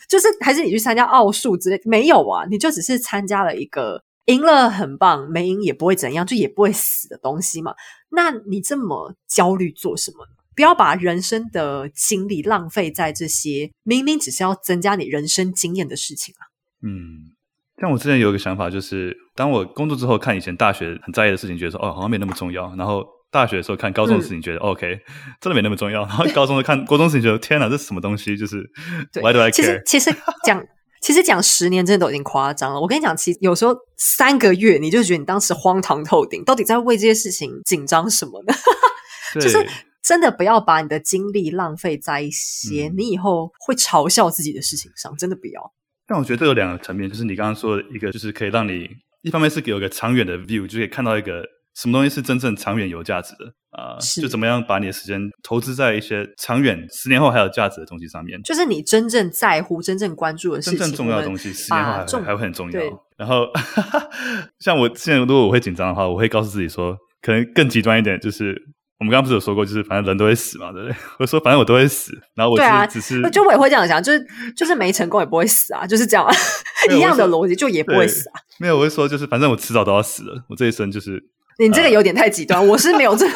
就是还是你去参加奥数之类？没有啊，你就只是参加了一个。赢了很棒，没赢也不会怎样，就也不会死的东西嘛。那你这么焦虑做什么呢？不要把人生的精力浪费在这些明明只是要增加你人生经验的事情啊。嗯，但我之前有一个想法，就是当我工作之后看以前大学很在意的事情，觉得说哦好像没那么重要。然后大学的时候看高中的事情，觉得、嗯、OK 真的没那么重要。然后高中的看 国中的事情，觉得天哪，这是什么东西？就是 Why do I care？其实其实讲。其实讲十年真的都已经夸张了。我跟你讲，其实有时候三个月你就觉得你当时荒唐透顶，到底在为这些事情紧张什么呢？就是真的不要把你的精力浪费在一些你以后会嘲笑自己的事情上，真的不要。但我觉得这有两个层面，就是你刚刚说的一个，就是可以让你一方面是给我一个长远的 view，就可以看到一个。什么东西是真正长远有价值的啊？呃、就怎么样把你的时间投资在一些长远十年后还有价值的东西上面？就是你真正在乎、真正关注的事情，真正重要的东西，十年后还会还会很重要。然后，像我现在如果我会紧张的话，我会告诉自己说，可能更极端一点，就是我们刚刚不是有说过，就是反正人都会死嘛，对不对？我说反正我都会死，然后我只是，就我也会这样想，就是就是没成功也不会死啊，就是这样 一样的逻辑，就也不会死啊。没有，我会说就是反正我迟早都要死了，我这一生就是。你这个有点太极端，我是没有这。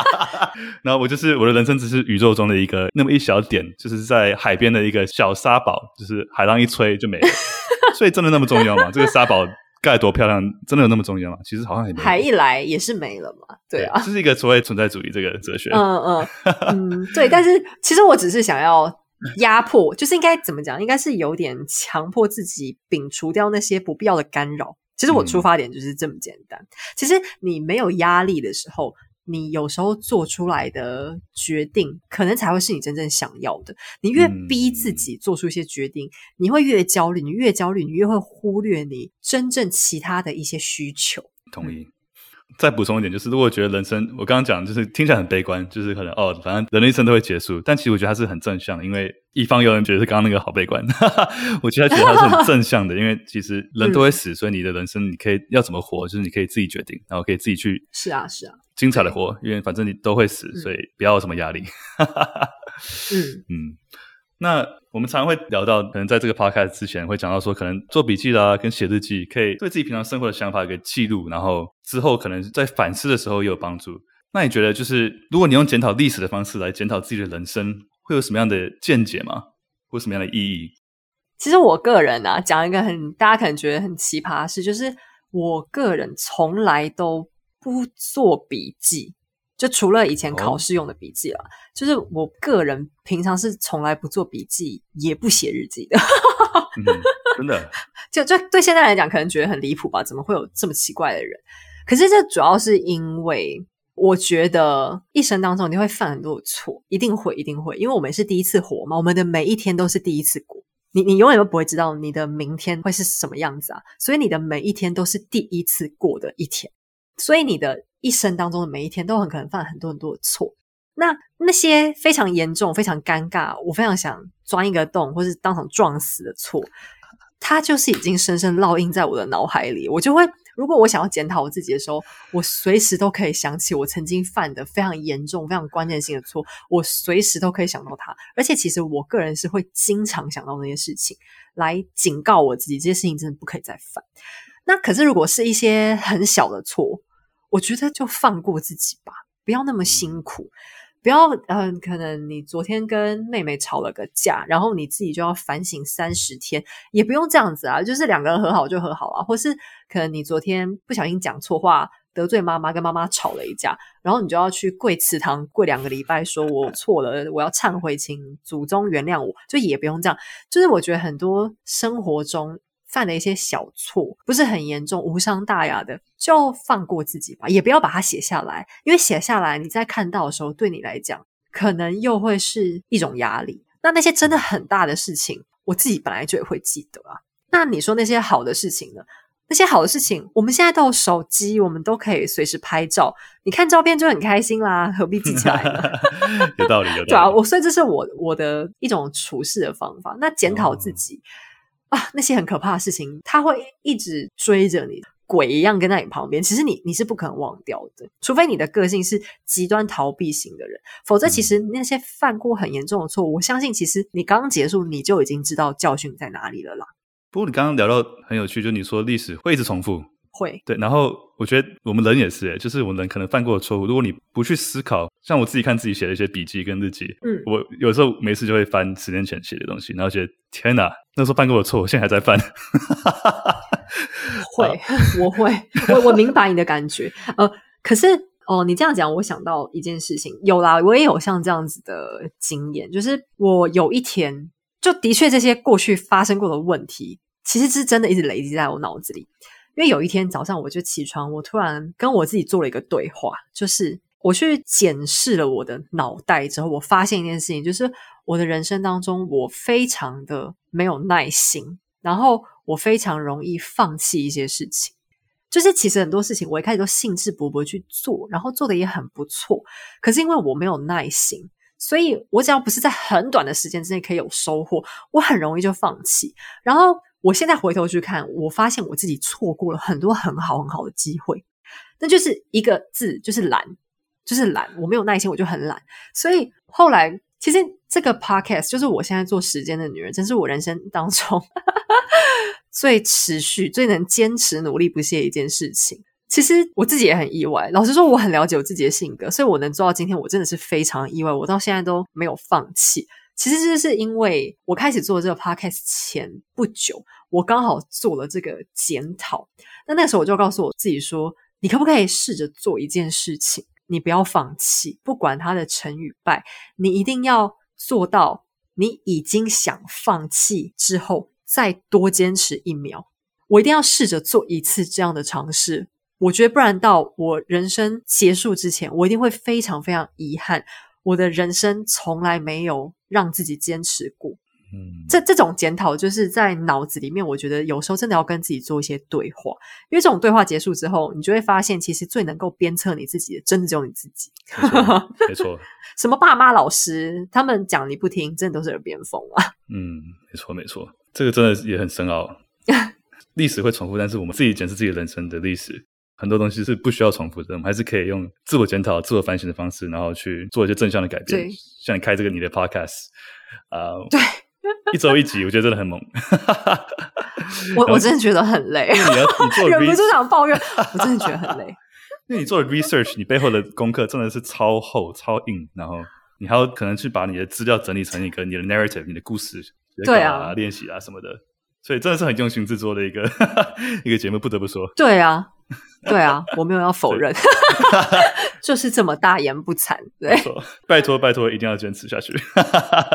然后我就是我的人生只是宇宙中的一个那么一小点，就是在海边的一个小沙堡，就是海浪一吹就没了。所以真的那么重要吗？这个沙堡盖多漂亮，真的有那么重要吗？其实好像也没。海一来也是没了嘛。对啊，这是一个所谓存在主义这个哲学。嗯嗯嗯，对。但是其实我只是想要压迫，就是应该怎么讲？应该是有点强迫自己摒除掉那些不必要的干扰。其实我出发点就是这么简单。嗯、其实你没有压力的时候。你有时候做出来的决定，可能才会是你真正想要的。你越逼自己做出一些决定，嗯、你会越焦虑。你越焦虑，你越会忽略你真正其他的一些需求。同意。再补充一点，就是如果觉得人生，我刚刚讲就是听起来很悲观，就是可能哦，反正人的一生都会结束。但其实我觉得它是很正向的，因为一方有人觉得是刚刚那个好悲观，我其实觉得它是很正向的，因为其实人都会死，所以你的人生你可以要怎么活，就是你可以自己决定，然后可以自己去是啊是啊精彩的活，因为反正你都会死，所以不要有什么压力。嗯 嗯。那我们常常会聊到，可能在这个 podcast 之前会讲到说，可能做笔记啦，跟写日记，可以对自己平常生活的想法有个记录，然后之后可能在反思的时候也有帮助。那你觉得，就是如果你用检讨历史的方式来检讨自己的人生，会有什么样的见解吗？或什么样的意义？其实我个人啊，讲一个很大家可能觉得很奇葩的事，就是我个人从来都不做笔记。就除了以前考试用的笔记了，哦、就是我个人平常是从来不做笔记，也不写日记的。嗯、真的，就就对现在来讲，可能觉得很离谱吧？怎么会有这么奇怪的人？可是这主要是因为我觉得一生当中你会犯很多的错，一定会，一定会，因为我们是第一次活嘛，我们的每一天都是第一次过，你你永远都不会知道你的明天会是什么样子啊，所以你的每一天都是第一次过的一天，所以你的。一生当中的每一天都很可能犯很多很多的错，那那些非常严重、非常尴尬，我非常想钻一个洞，或是当场撞死的错，它就是已经深深烙印在我的脑海里。我就会，如果我想要检讨我自己的时候，我随时都可以想起我曾经犯的非常严重、非常关键性的错，我随时都可以想到它。而且，其实我个人是会经常想到那些事情，来警告我自己，这些事情真的不可以再犯。那可是，如果是一些很小的错，我觉得就放过自己吧，不要那么辛苦，不要嗯、呃，可能你昨天跟妹妹吵了个架，然后你自己就要反省三十天，也不用这样子啊，就是两个人和好就和好啊，或是可能你昨天不小心讲错话，得罪妈妈，跟妈妈吵了一架，然后你就要去跪祠堂跪两个礼拜，说我错了，我要忏悔，请祖宗原谅我，就也不用这样，就是我觉得很多生活中。犯了一些小错，不是很严重、无伤大雅的，就放过自己吧，也不要把它写下来，因为写下来你在看到的时候，对你来讲可能又会是一种压力。那那些真的很大的事情，我自己本来就也会记得啊。那你说那些好的事情呢？那些好的事情，我们现在都有手机，我们都可以随时拍照，你看照片就很开心啦，何必记起来呢？有道理，有道理。对啊，我所以这是我我的一种处事的方法。那检讨自己。哦啊，那些很可怕的事情，他会一直追着你，鬼一样跟在你旁边。其实你你是不可能忘掉的，除非你的个性是极端逃避型的人，否则其实那些犯过很严重的错误，我相信其实你刚刚结束，你就已经知道教训在哪里了啦。不过你刚刚聊到很有趣，就你说历史会一直重复。会对，然后我觉得我们人也是，就是我们人可能犯过的错误，如果你不去思考，像我自己看自己写的一些笔记跟日记，嗯，我有时候没事就会翻十年前写的东西，然后觉得天哪，那时候犯过的错，我现在还在犯。会，我会，我我明白你的感觉，呃，可是哦，你这样讲，我想到一件事情，有啦，我也有像这样子的经验，就是我有一天，就的确这些过去发生过的问题，其实是真的一直累积在我脑子里。因为有一天早上我就起床，我突然跟我自己做了一个对话，就是我去检视了我的脑袋之后，我发现一件事情，就是我的人生当中，我非常的没有耐心，然后我非常容易放弃一些事情。就是其实很多事情我一开始都兴致勃勃去做，然后做的也很不错，可是因为我没有耐心，所以我只要不是在很短的时间之内可以有收获，我很容易就放弃，然后。我现在回头去看，我发现我自己错过了很多很好很好的机会，那就是一个字，就是懒，就是懒。我没有耐心，我就很懒。所以后来，其实这个 podcast 就是我现在做时间的女人，真是我人生当中 最持续、最能坚持、努力不懈的一件事情。其实我自己也很意外。老实说，我很了解我自己的性格，所以我能做到今天，我真的是非常意外。我到现在都没有放弃。其实这是因为我开始做这个 podcast 前不久，我刚好做了这个检讨。那那时候我就告诉我自己说：“你可不可以试着做一件事情？你不要放弃，不管它的成与败，你一定要做到。你已经想放弃之后，再多坚持一秒。我一定要试着做一次这样的尝试。我觉得不然到我人生结束之前，我一定会非常非常遗憾。我的人生从来没有让自己坚持过。”嗯，这这种检讨就是在脑子里面，我觉得有时候真的要跟自己做一些对话，因为这种对话结束之后，你就会发现，其实最能够鞭策你自己的，真的只有你自己。没错，没错。什么爸妈、老师，他们讲你不听，真的都是耳边风啊。嗯，没错，没错。这个真的也很深奥。历史会重复，但是我们自己检视自己人生的历史，很多东西是不需要重复的。我们还是可以用自我检讨、自我反省的方式，然后去做一些正向的改变。对，像你开这个你的 podcast 啊、呃，对。一周一集，我觉得真的很猛。我我真的觉得很累，因为你要你做 忍不住想抱怨，我真的觉得很累。因为你做的 research，你背后的功课真的是超厚、超硬，然后你还要可能去把你的资料整理成一个你的 narrative、你的故事，对啊，练习啊什么的，所以真的是很用心制作的一个一个节目，不得不说。对啊。对啊，我没有要否认，就是这么大言不惭。对，拜托拜托，一定要坚持下去。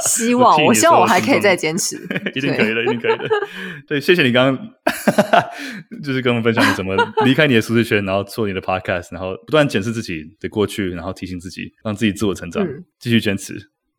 希望我，希望我还可以再坚持，一定可以的，一定可以的。对，谢谢你刚刚就是跟我们分享你怎么离开你的舒适圈，然后做你的 podcast，然后不断检视自己的过去，然后提醒自己，让自己自我成长，嗯、继续坚持。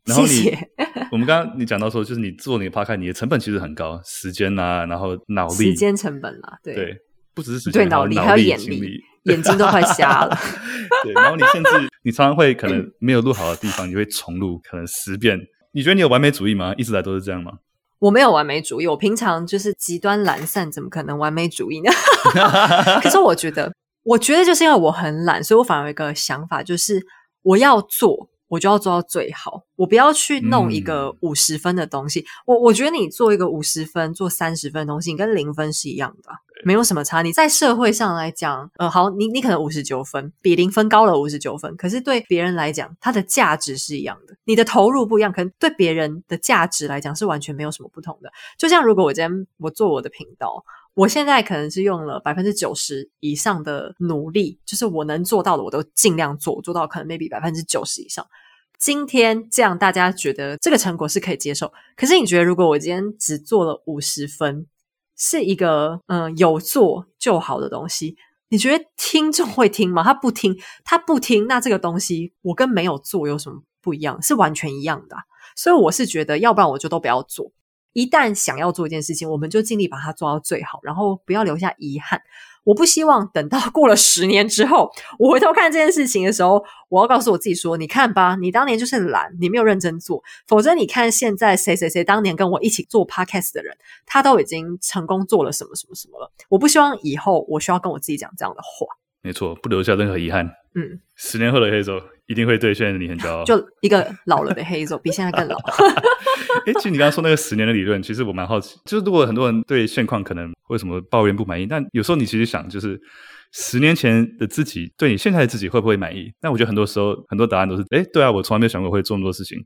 然后你，谢谢我们刚刚你讲到说，就是你做你的 podcast，你的成本其实很高，时间啊，然后脑力，时间成本啊，对。对不只是对脑力，还有眼力，眼睛都快瞎了。对，然后你甚至你常常会可能没有录好的地方，你会重录，可能十遍。你觉得你有完美主义吗？一直来都是这样吗？我没有完美主义，我平常就是极端懒散，怎么可能完美主义呢？可是我觉得，我觉得就是因为我很懒，所以我反而有一个想法，就是我要做。我就要做到最好，我不要去弄一个五十分的东西。嗯、我我觉得你做一个五十分、做三十分的东西，你跟零分是一样的，没有什么差。你在社会上来讲，呃，好，你你可能五十九分，比零分高了五十九分，可是对别人来讲，它的价值是一样的。你的投入不一样，可能对别人的价值来讲是完全没有什么不同的。就像如果我今天我做我的频道。我现在可能是用了百分之九十以上的努力，就是我能做到的，我都尽量做，做到可能 maybe 百分之九十以上。今天这样大家觉得这个成果是可以接受，可是你觉得如果我今天只做了五十分，是一个嗯、有做就好的东西，你觉得听众会听吗？他不听，他不听，那这个东西我跟没有做有什么不一样？是完全一样的。所以我是觉得，要不然我就都不要做。一旦想要做一件事情，我们就尽力把它做到最好，然后不要留下遗憾。我不希望等到过了十年之后，我回头看这件事情的时候，我要告诉我自己说：“你看吧，你当年就是懒，你没有认真做。否则，你看现在谁谁谁当年跟我一起做 podcast 的人，他都已经成功做了什么什么什么了。我不希望以后我需要跟我自己讲这样的话。没错，不留下任何遗憾。嗯，十年后的 Hazel 一定会对现你很骄傲。就一个老了的 Hazel，比现在更老。哎，其实你刚刚说那个十年的理论，其实我蛮好奇。就是如果很多人对现况可能为什么抱怨不满意，但有时候你其实想，就是。十年前的自己对你现在的自己会不会满意？那我觉得很多时候很多答案都是，哎，对啊，我从来没有想过会做那么多事情。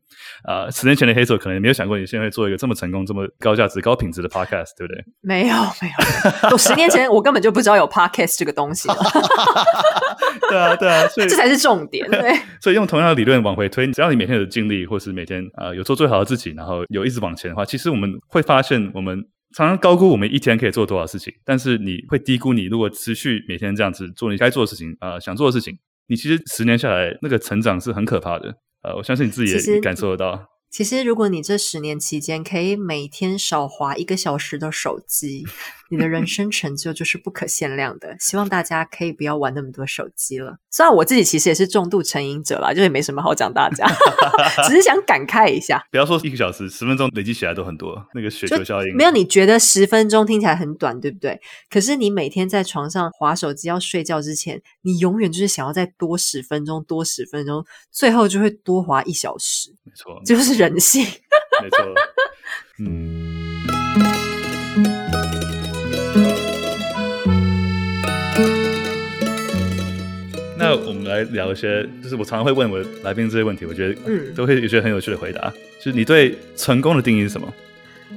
啊、呃，十年前的 Hazel 可能也没有想过你现在会做一个这么成功、这么高价值、高品质的 podcast，对不对？没有，没有。我十年前我根本就不知道有 podcast 这个东西。对啊，对啊，所以这才是重点。对，所以用同样的理论往回推，只要你每天有尽力，或是每天啊、呃、有做最好的自己，然后有一直往前的话，其实我们会发现我们。常常高估我们一天可以做多少事情，但是你会低估你如果持续每天这样子做你该做的事情啊、呃，想做的事情，你其实十年下来那个成长是很可怕的。呃，我相信你自己也感受得到。其实，如果你这十年期间可以每天少滑一个小时的手机，你的人生成就就是不可限量的。希望大家可以不要玩那么多手机了。虽然我自己其实也是重度成瘾者啦，就也没什么好讲大家，只是想感慨一下。不要说一个小时，十分钟累积起来都很多，那个雪球效应。没有你觉得十分钟听起来很短，对不对？可是你每天在床上划手机要睡觉之前，你永远就是想要再多十分钟，多十分钟，最后就会多划一小时。没错，就是人性。没错，嗯。那我们来聊一些，就是我常常会问我的来宾这些问题，我觉得嗯都会有些很有趣的回答。就是你对成功的定义是什么？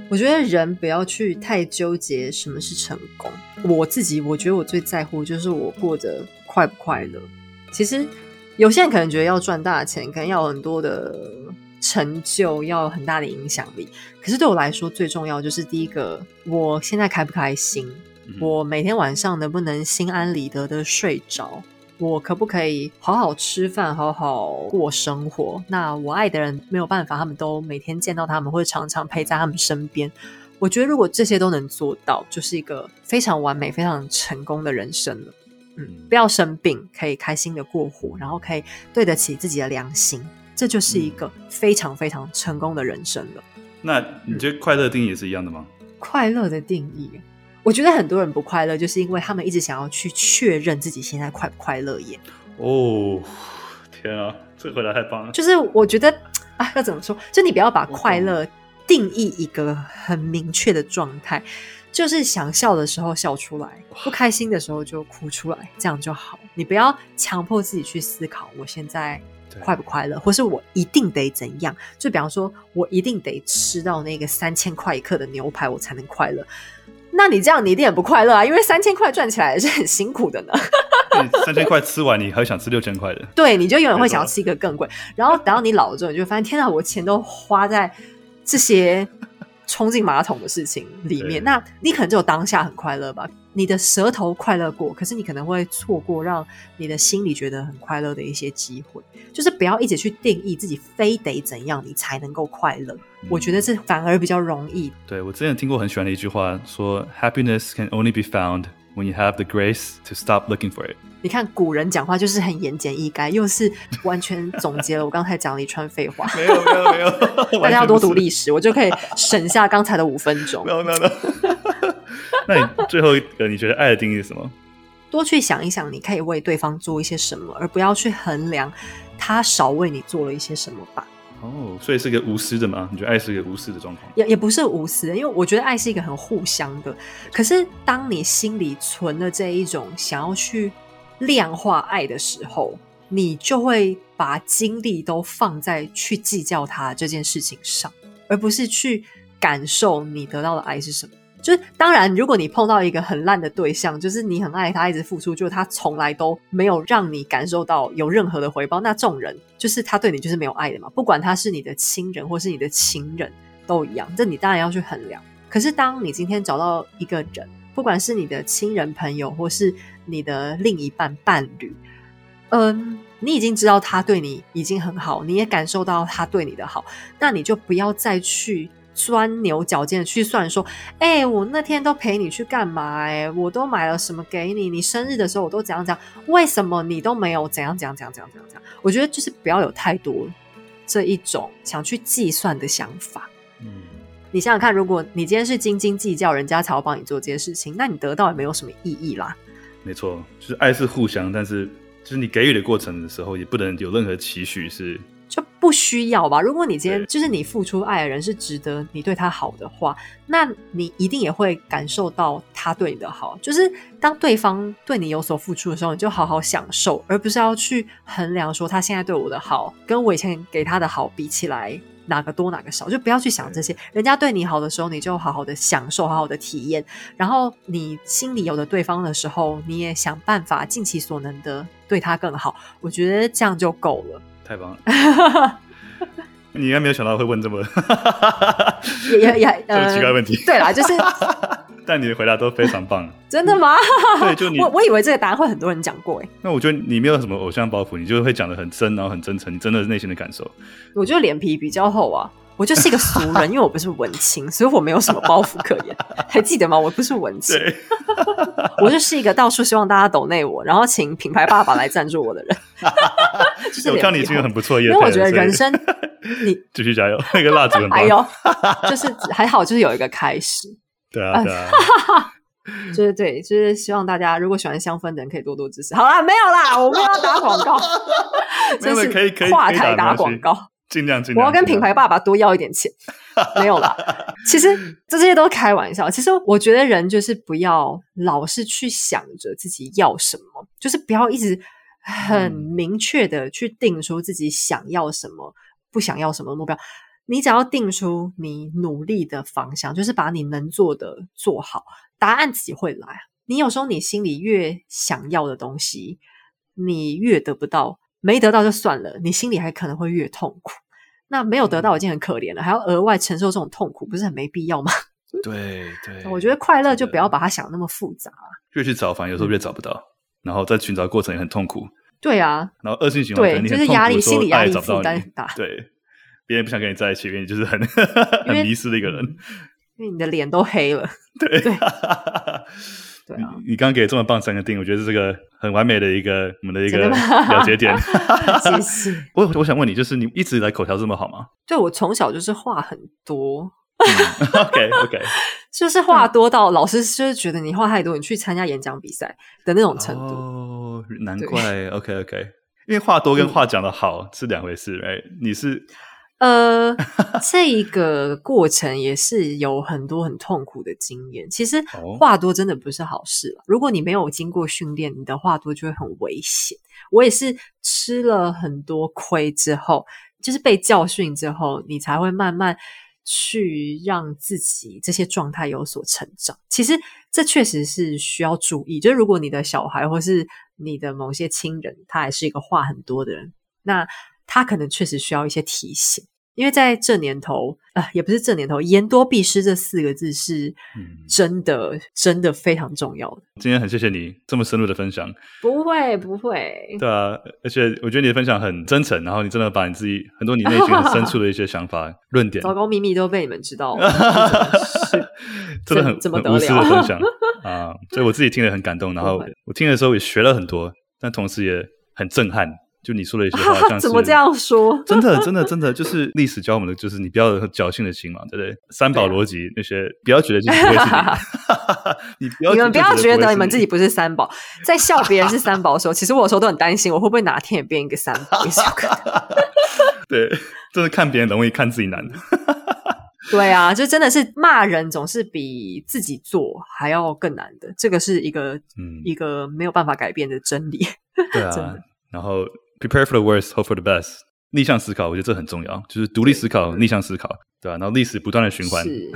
我觉得人不要去太纠结什么是成功。我自己我觉得我最在乎就是我过得快不快乐。其实有些人可能觉得要赚大钱，可能要很多的成就，要有很大的影响力。可是对我来说，最重要就是第一个，我现在开不开心？我每天晚上能不能心安理得的睡着？我可不可以好好吃饭，好好过生活？那我爱的人没有办法，他们都每天见到他们，或者常常陪在他们身边。我觉得如果这些都能做到，就是一个非常完美、非常成功的人生了。嗯，不要生病，可以开心的过活，然后可以对得起自己的良心，这就是一个非常非常成功的人生了。那你觉得快乐定义也是一样的吗？快乐的定义。我觉得很多人不快乐，就是因为他们一直想要去确认自己现在快不快乐耶。哦，天啊，这回答太棒了！就是我觉得啊，要怎么说？就你不要把快乐定义一个很明确的状态，就是想笑的时候笑出来，不开心的时候就哭出来，这样就好。你不要强迫自己去思考我现在快不快乐，或是我一定得怎样。就比方说，我一定得吃到那个三千块一克的牛排，我才能快乐。那你这样你一定很不快乐啊，因为三千块赚起来也是很辛苦的呢。三千块吃完，你还想吃六千块的？对，你就永远会想要吃一个更贵。然后等到你老了之后，你就发现天哪，我钱都花在这些冲进马桶的事情里面。那你可能只有当下很快乐吧。你的舌头快乐过，可是你可能会错过让你的心里觉得很快乐的一些机会。就是不要一直去定义自己非得怎样你才能够快乐。嗯、我觉得这反而比较容易。对，我之前听过很喜欢的一句话，说 “Happiness can only be found when you have the grace to stop looking for it。”你看古人讲话就是很言简意赅，又是完全总结了我刚才讲了一串废话。没有没有没有，大家要多读历史，我就可以省下刚才的五分钟。没有没有。那你最后一个，你觉得爱的定义是什么？多去想一想，你可以为对方做一些什么，而不要去衡量他少为你做了一些什么吧。哦，所以是个无私的吗？你觉得爱是一个无私的状况？也也不是无私的，因为我觉得爱是一个很互相的。可是当你心里存了这一种想要去量化爱的时候，你就会把精力都放在去计较他这件事情上，而不是去感受你得到的爱是什么。就是当然，如果你碰到一个很烂的对象，就是你很爱他，一直付出，就是他从来都没有让你感受到有任何的回报，那这种人就是他对你就是没有爱的嘛。不管他是你的亲人或是你的情人，都一样。这你当然要去衡量。可是当你今天找到一个人，不管是你的亲人、朋友，或是你的另一半伴侣，嗯，你已经知道他对你已经很好，你也感受到他对你的好，那你就不要再去。钻牛角尖的去算说，哎、欸，我那天都陪你去干嘛、欸？哎，我都买了什么给你？你生日的时候我都怎样怎样？为什么你都没有怎样怎样怎样怎样怎样？我觉得就是不要有太多这一种想去计算的想法。嗯，你想想看，如果你今天是斤斤计较，人家才会帮你做这些事情，那你得到也没有什么意义啦。没错，就是爱是互相，但是就是你给予的过程的时候，也不能有任何期许是。就不需要吧。如果你今天就是你付出爱的人是值得你对他好的话，那你一定也会感受到他对你的好。就是当对方对你有所付出的时候，你就好好享受，而不是要去衡量说他现在对我的好跟我以前给他的好比起来哪个多哪个少。就不要去想这些。人家对你好的时候，你就好好的享受，好好的体验。然后你心里有的对方的时候，你也想办法尽其所能的对他更好。我觉得这样就够了。太棒了！你应该没有想到会问这么也也 也这么奇怪问题。对啦，就是，但你的回答都非常棒。真的吗？对，就你，我我以为这个答案会很多人讲过哎。那我觉得你没有什么偶像包袱，你就会讲的很真，然后很真诚，你真的是内心的感受。我觉得脸皮比较厚啊。我就是一个俗人，因为我不是文青，所以我没有什么包袱可言。还记得吗？我不是文青，我就是一个到处希望大家抖内我，然后请品牌爸爸来赞助我的人。就是我看你已经很不错，因为我觉得人生 你继续加油，那个蜡烛很棒。还有就是还好，就是有一个开始。对啊，对啊，就是对，就是希望大家如果喜欢香氛的人可以多多支持。好啦，没有啦，我们要打广告，真是可以可以跨台打广告。尽量尽量，我要跟品牌爸爸多要一点钱，没有啦。其实这些都开玩笑。其实我觉得人就是不要老是去想着自己要什么，就是不要一直很明确的去定出自己想要什么、不想要什么目标。你只要定出你努力的方向，就是把你能做的做好，答案自己会来。你有时候你心里越想要的东西，你越得不到，没得到就算了，你心里还可能会越痛苦。那没有得到已经很可怜了，还要额外承受这种痛苦，不是很没必要吗？对 对，我觉得快乐就不要把它想那么复杂。越去找，反而有时候越找不到，嗯、然后在寻找过程也很痛苦。对啊，然后恶性循环，对，就是压力，心理压力负担很大。对。别人不想跟你在一起，因为你就是很很迷失的一个人，因为你的脸都黑了。对对，对啊！你刚刚给这么棒三个定，我觉得是这个很完美的一个我们的一个了解点。谢谢。我我想问你，就是你一直以来口条这么好吗？对，我从小就是话很多。OK OK，就是话多到老师就是觉得你话太多，你去参加演讲比赛的那种程度。哦，难怪。OK OK，因为话多跟话讲的好是两回事，right？你是。呃，这一个过程也是有很多很痛苦的经验。其实话多真的不是好事。如果你没有经过训练，你的话多就会很危险。我也是吃了很多亏之后，就是被教训之后，你才会慢慢去让自己这些状态有所成长。其实这确实是需要注意。就是如果你的小孩或是你的某些亲人，他还是一个话很多的人，那。他可能确实需要一些提醒，因为在这年头啊、呃，也不是这年头，言多必失这四个字是真的，嗯、真的非常重要的。今天很谢谢你这么深入的分享，不会不会，对啊，而且我觉得你的分享很真诚，然后你真的把你自己很多你内心很深处的一些想法、论点，糟糕秘密都被你们知道了，真的很怎么得了无私的分享 啊！所以我自己听了很感动，然后我听的时候也学了很多，但同时也很震撼。就你说的一些话，怎么这样说？真的，真的，真的，就是历史教我们的，就是你不要有侥幸的心嘛，对不对？三宝逻辑那些，不要觉得自己不会是你，你不要你们不要觉得你们自己不是三宝，在笑别人是三宝的时候，其实我有时候都很担心，我会不会哪天也变一个三宝？对，真的看别人容易，看自己难。对啊，就真的是骂人总是比自己做还要更难的，这个是一个嗯一个没有办法改变的真理。对啊，然后。Prepare for the worst, hope for the best。逆向思考，我觉得这很重要，就是独立思考、逆向思考，对吧？然后历史不断的循环，是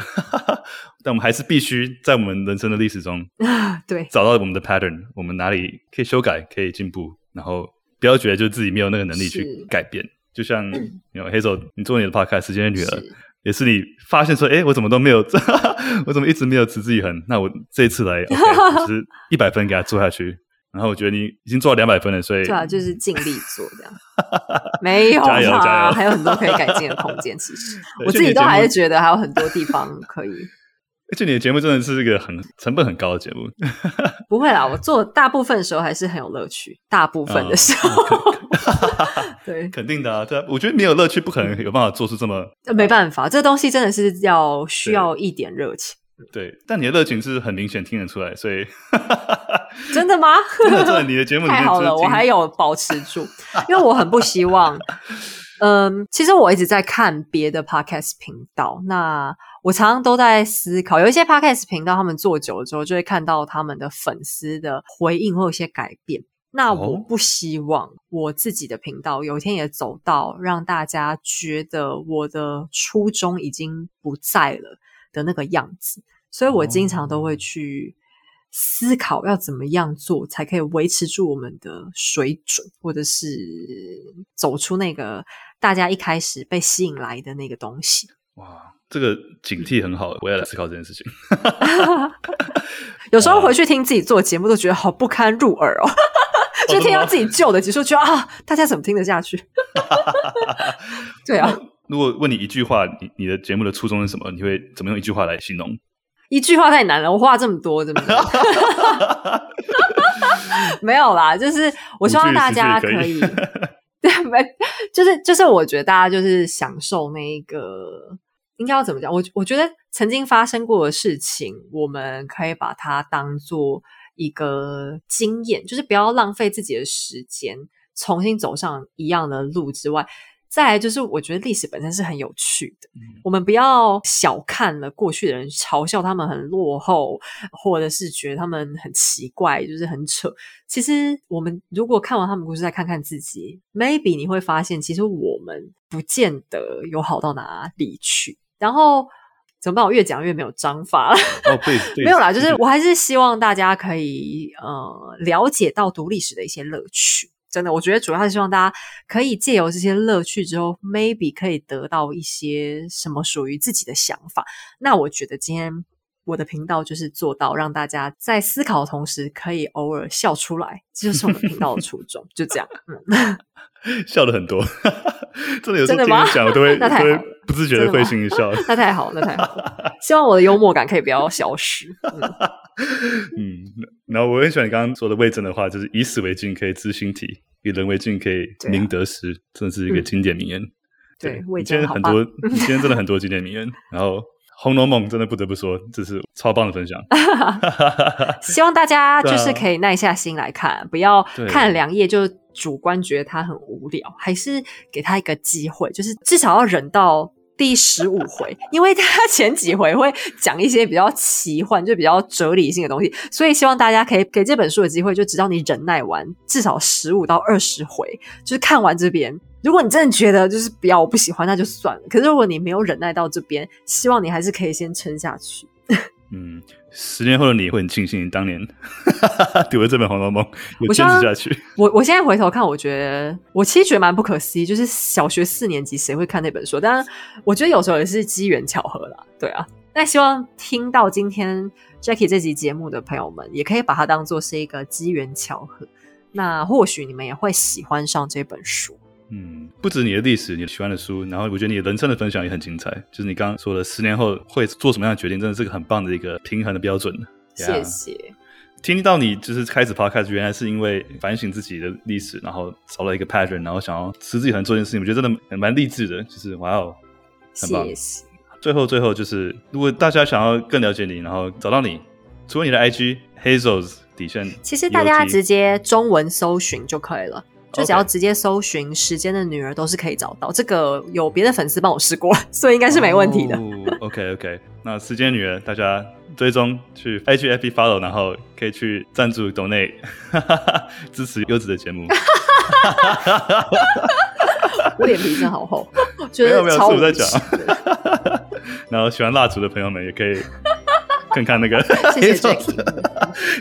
但我们还是必须在我们人生的历史中，对，找到我们的 pattern，我们哪里可以修改、可以进步，然后不要觉得就自己没有那个能力去改变。就像有 Hazel，你做你的 podcast，时间的女儿，也是你发现说，哎，我怎么都没有，我怎么一直没有持之以恒？那我这一次来，OK，就是一百分给他做下去。然后我觉得你已经做到两百分了，所以对啊，就是尽力做这样，没有加油加油，还有很多可以改进的空间。其实我自己都还是觉得还有很多地方可以。而且你的节目真的是一个很成本很高的节目。不会啦，我做大部分的时候还是很有乐趣。大部分的时候，对，肯定的啊。对啊，我觉得没有乐趣，不可能有办法做出这么。没办法，这东西真的是要需要一点热情。对，但你的热情是很明显听得出来，所以 真的吗？真的，真的，你的节目 太好了，我还有保持住，因为我很不希望。嗯，其实我一直在看别的 podcast 频道，那我常常都在思考，有一些 podcast 频道他们做久了之后，就会看到他们的粉丝的回应会有些改变。那我不希望我自己的频道有一天也走到让大家觉得我的初衷已经不在了。的那个样子，所以我经常都会去思考要怎么样做才可以维持住我们的水准，或者是走出那个大家一开始被吸引来的那个东西。哇，这个警惕很好，我也来思考这件事情。有时候回去听自己做节目，都觉得好不堪入耳哦。就听到自己旧的集数，觉得啊，大家怎么听得下去？对啊。如果问你一句话，你你的节目的初衷是什么？你会怎么用一句话来形容？一句话太难了，我话这么多，对不对？没有啦，就是我希望大家可以，对，没，就是就是，我觉得大家就是享受那个，应该要怎么讲？我我觉得曾经发生过的事情，我们可以把它当做一个经验，就是不要浪费自己的时间，重新走上一样的路之外。再来就是，我觉得历史本身是很有趣的。嗯、我们不要小看了过去的人，嘲笑他们很落后，或者是觉得他们很奇怪，就是很扯。其实，我们如果看完他们故事，再看看自己，maybe 你会发现，其实我们不见得有好到哪里去。然后，怎么办？我越讲越没有章法了。哦，对，没有啦，就是我还是希望大家可以呃了解到读历史的一些乐趣。真的，我觉得主要是希望大家可以借由这些乐趣之后，maybe 可以得到一些什么属于自己的想法。那我觉得今天我的频道就是做到让大家在思考的同时，可以偶尔笑出来，这就是我们频道的初衷。就这样，嗯，笑的很多，真的有时候听你讲，我都会，都会不自觉的会心一笑。那太好，那太好，希望我的幽默感可以不要消失。嗯 嗯，然后我很喜欢你刚刚说的魏征的话，就是以史为镜可以知兴替，以人为镜可以明得失，啊、真的是一个经典名言。嗯、对，魏征很多，今天真的很多经典名言。然后《红楼梦》真的不得不说，这是超棒的分享。希望大家就是可以耐下心来看，啊、不要看了两页就主观觉得它很无聊，还是给他一个机会，就是至少要忍到。第十五回，因为他 前几回会讲一些比较奇幻，就比较哲理性的东西，所以希望大家可以给这本书的机会，就直到你忍耐完至少十五到二十回，就是看完这边。如果你真的觉得就是比较，我不喜欢，那就算了。可是如果你没有忍耐到这边，希望你还是可以先撑下去。嗯。十年后的你会很庆幸当年 读了这本《红楼梦》，我坚持下去。我我现在回头看，我觉得我其实觉得蛮不可思议，就是小学四年级谁会看那本书？当然，我觉得有时候也是机缘巧合啦。对啊，那希望听到今天 Jackie 这集节目的朋友们，也可以把它当做是一个机缘巧合。那或许你们也会喜欢上这本书。嗯，不止你的历史，你喜欢的书，然后我觉得你的人生的分享也很精彩。就是你刚刚说的，十年后会做什么样的决定，真的是个很棒的一个平衡的标准。谢谢。听到你就是开始 podcast，原来是因为反省自己的历史，然后找了一个 pattern，然后想要持之以恒做一件事情。我觉得真的蛮励志的，就是哇哦，很棒。谢谢。最后，最后就是，如果大家想要更了解你，然后找到你，除了你的 IG Hazel's 底线，其实大家直接中文搜寻就可以了。就只要直接搜寻《时间的女儿》都是可以找到，这个有别的粉丝帮我试过，所以应该是没问题的。哦、OK OK，那《时间女儿》大家追踪去 HFB follow，然后可以去赞助 donate 支持优质的节目。我脸皮真好厚，觉得没有没有，是我在讲。然后喜欢蜡烛的朋友们也可以。看看那个，谢谢 Jackie，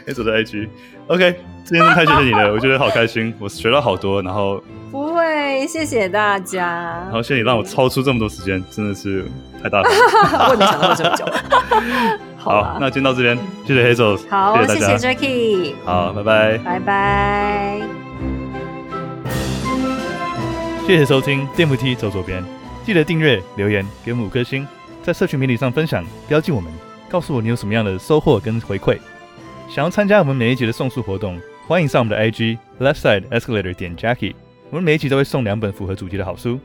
黑手的 IG，OK，今天太谢谢你了，我觉得好开心，我学到好多，然后不会，谢谢大家，然后谢谢你让我超出这么多时间，真的是太大了，我也没想到这么久，好，好，那今天到这边，谢谢黑手，好，谢谢大家，谢谢 Jackie，好，拜拜，拜拜，谢谢收听电扶梯走左边，记得订阅、留言给我们五颗星，在社群媒体上分享，标记我们。告诉我你有什么样的收获跟回馈，想要参加我们每一集的送书活动，欢迎上我们的 IG Left Side Escalator 点 Jackie，我们每一集都会送两本符合主题的好书。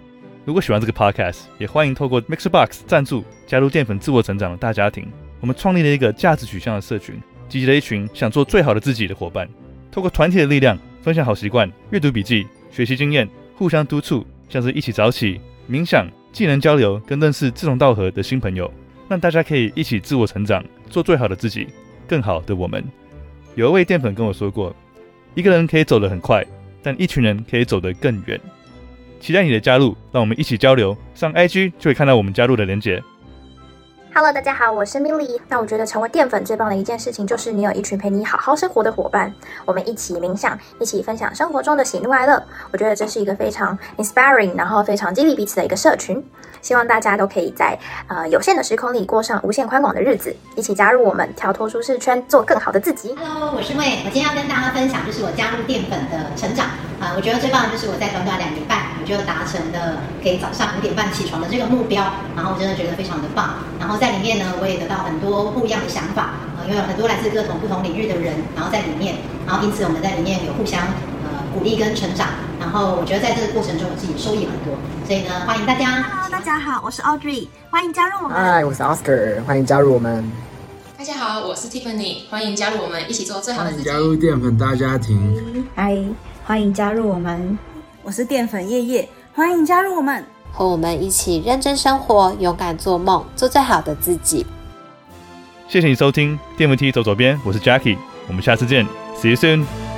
如果喜欢这个 Podcast，也欢迎透过 Mixer Box 赞助，加入淀粉自我成长的大家庭。我们创立了一个价值取向的社群，集结了一群想做最好的自己的伙伴，透过团体的力量，分享好习惯、阅读笔记、学习经验，互相督促，像是一起早起、冥想、技能交流，跟认识志同道合的新朋友。让大家可以一起自我成长，做最好的自己，更好的我们。有一位淀粉跟我说过，一个人可以走得很快，但一群人可以走得更远。期待你的加入，让我们一起交流。上 IG 就会看到我们加入的连结。Hello，大家好，我是 Milly。那我觉得成为淀粉最棒的一件事情，就是你有一群陪你好好生活的伙伴，我们一起冥想，一起分享生活中的喜怒哀乐。我觉得这是一个非常 inspiring，然后非常激励彼此的一个社群。希望大家都可以在呃有限的时空里过上无限宽广的日子，一起加入我们，跳脱舒适圈，做更好的自己。Hello，我是魏，我今天要跟大家分享，就是我加入淀粉的成长啊、呃。我觉得最棒的就是我在短短两礼拜，我就达成了可以早上五点半起床的这个目标，然后我真的觉得非常的棒。然后在里面呢，我也得到很多不一样的想法，呃，因为有很多来自各种不同领域的人，然后在里面，然后因此我们在里面有互相鼓励跟成长。然后我觉得在这个过程中，我自己收益很多。所以呢，欢迎大家。Hello，大家好，我是 Audrey，欢迎加入我们。Hi，我是 Oscar，欢迎加入我们。大家好，我是 Tiffany，欢迎加入我们，一起做最好的自己。加入淀粉大家庭。Hi，欢迎加入我们。我是淀粉叶叶。欢迎加入我们，和我们一起认真生活，勇敢做梦，做最好的自己。谢谢你收听电扶梯走左边，我是 Jackie，我们下次见，See you soon。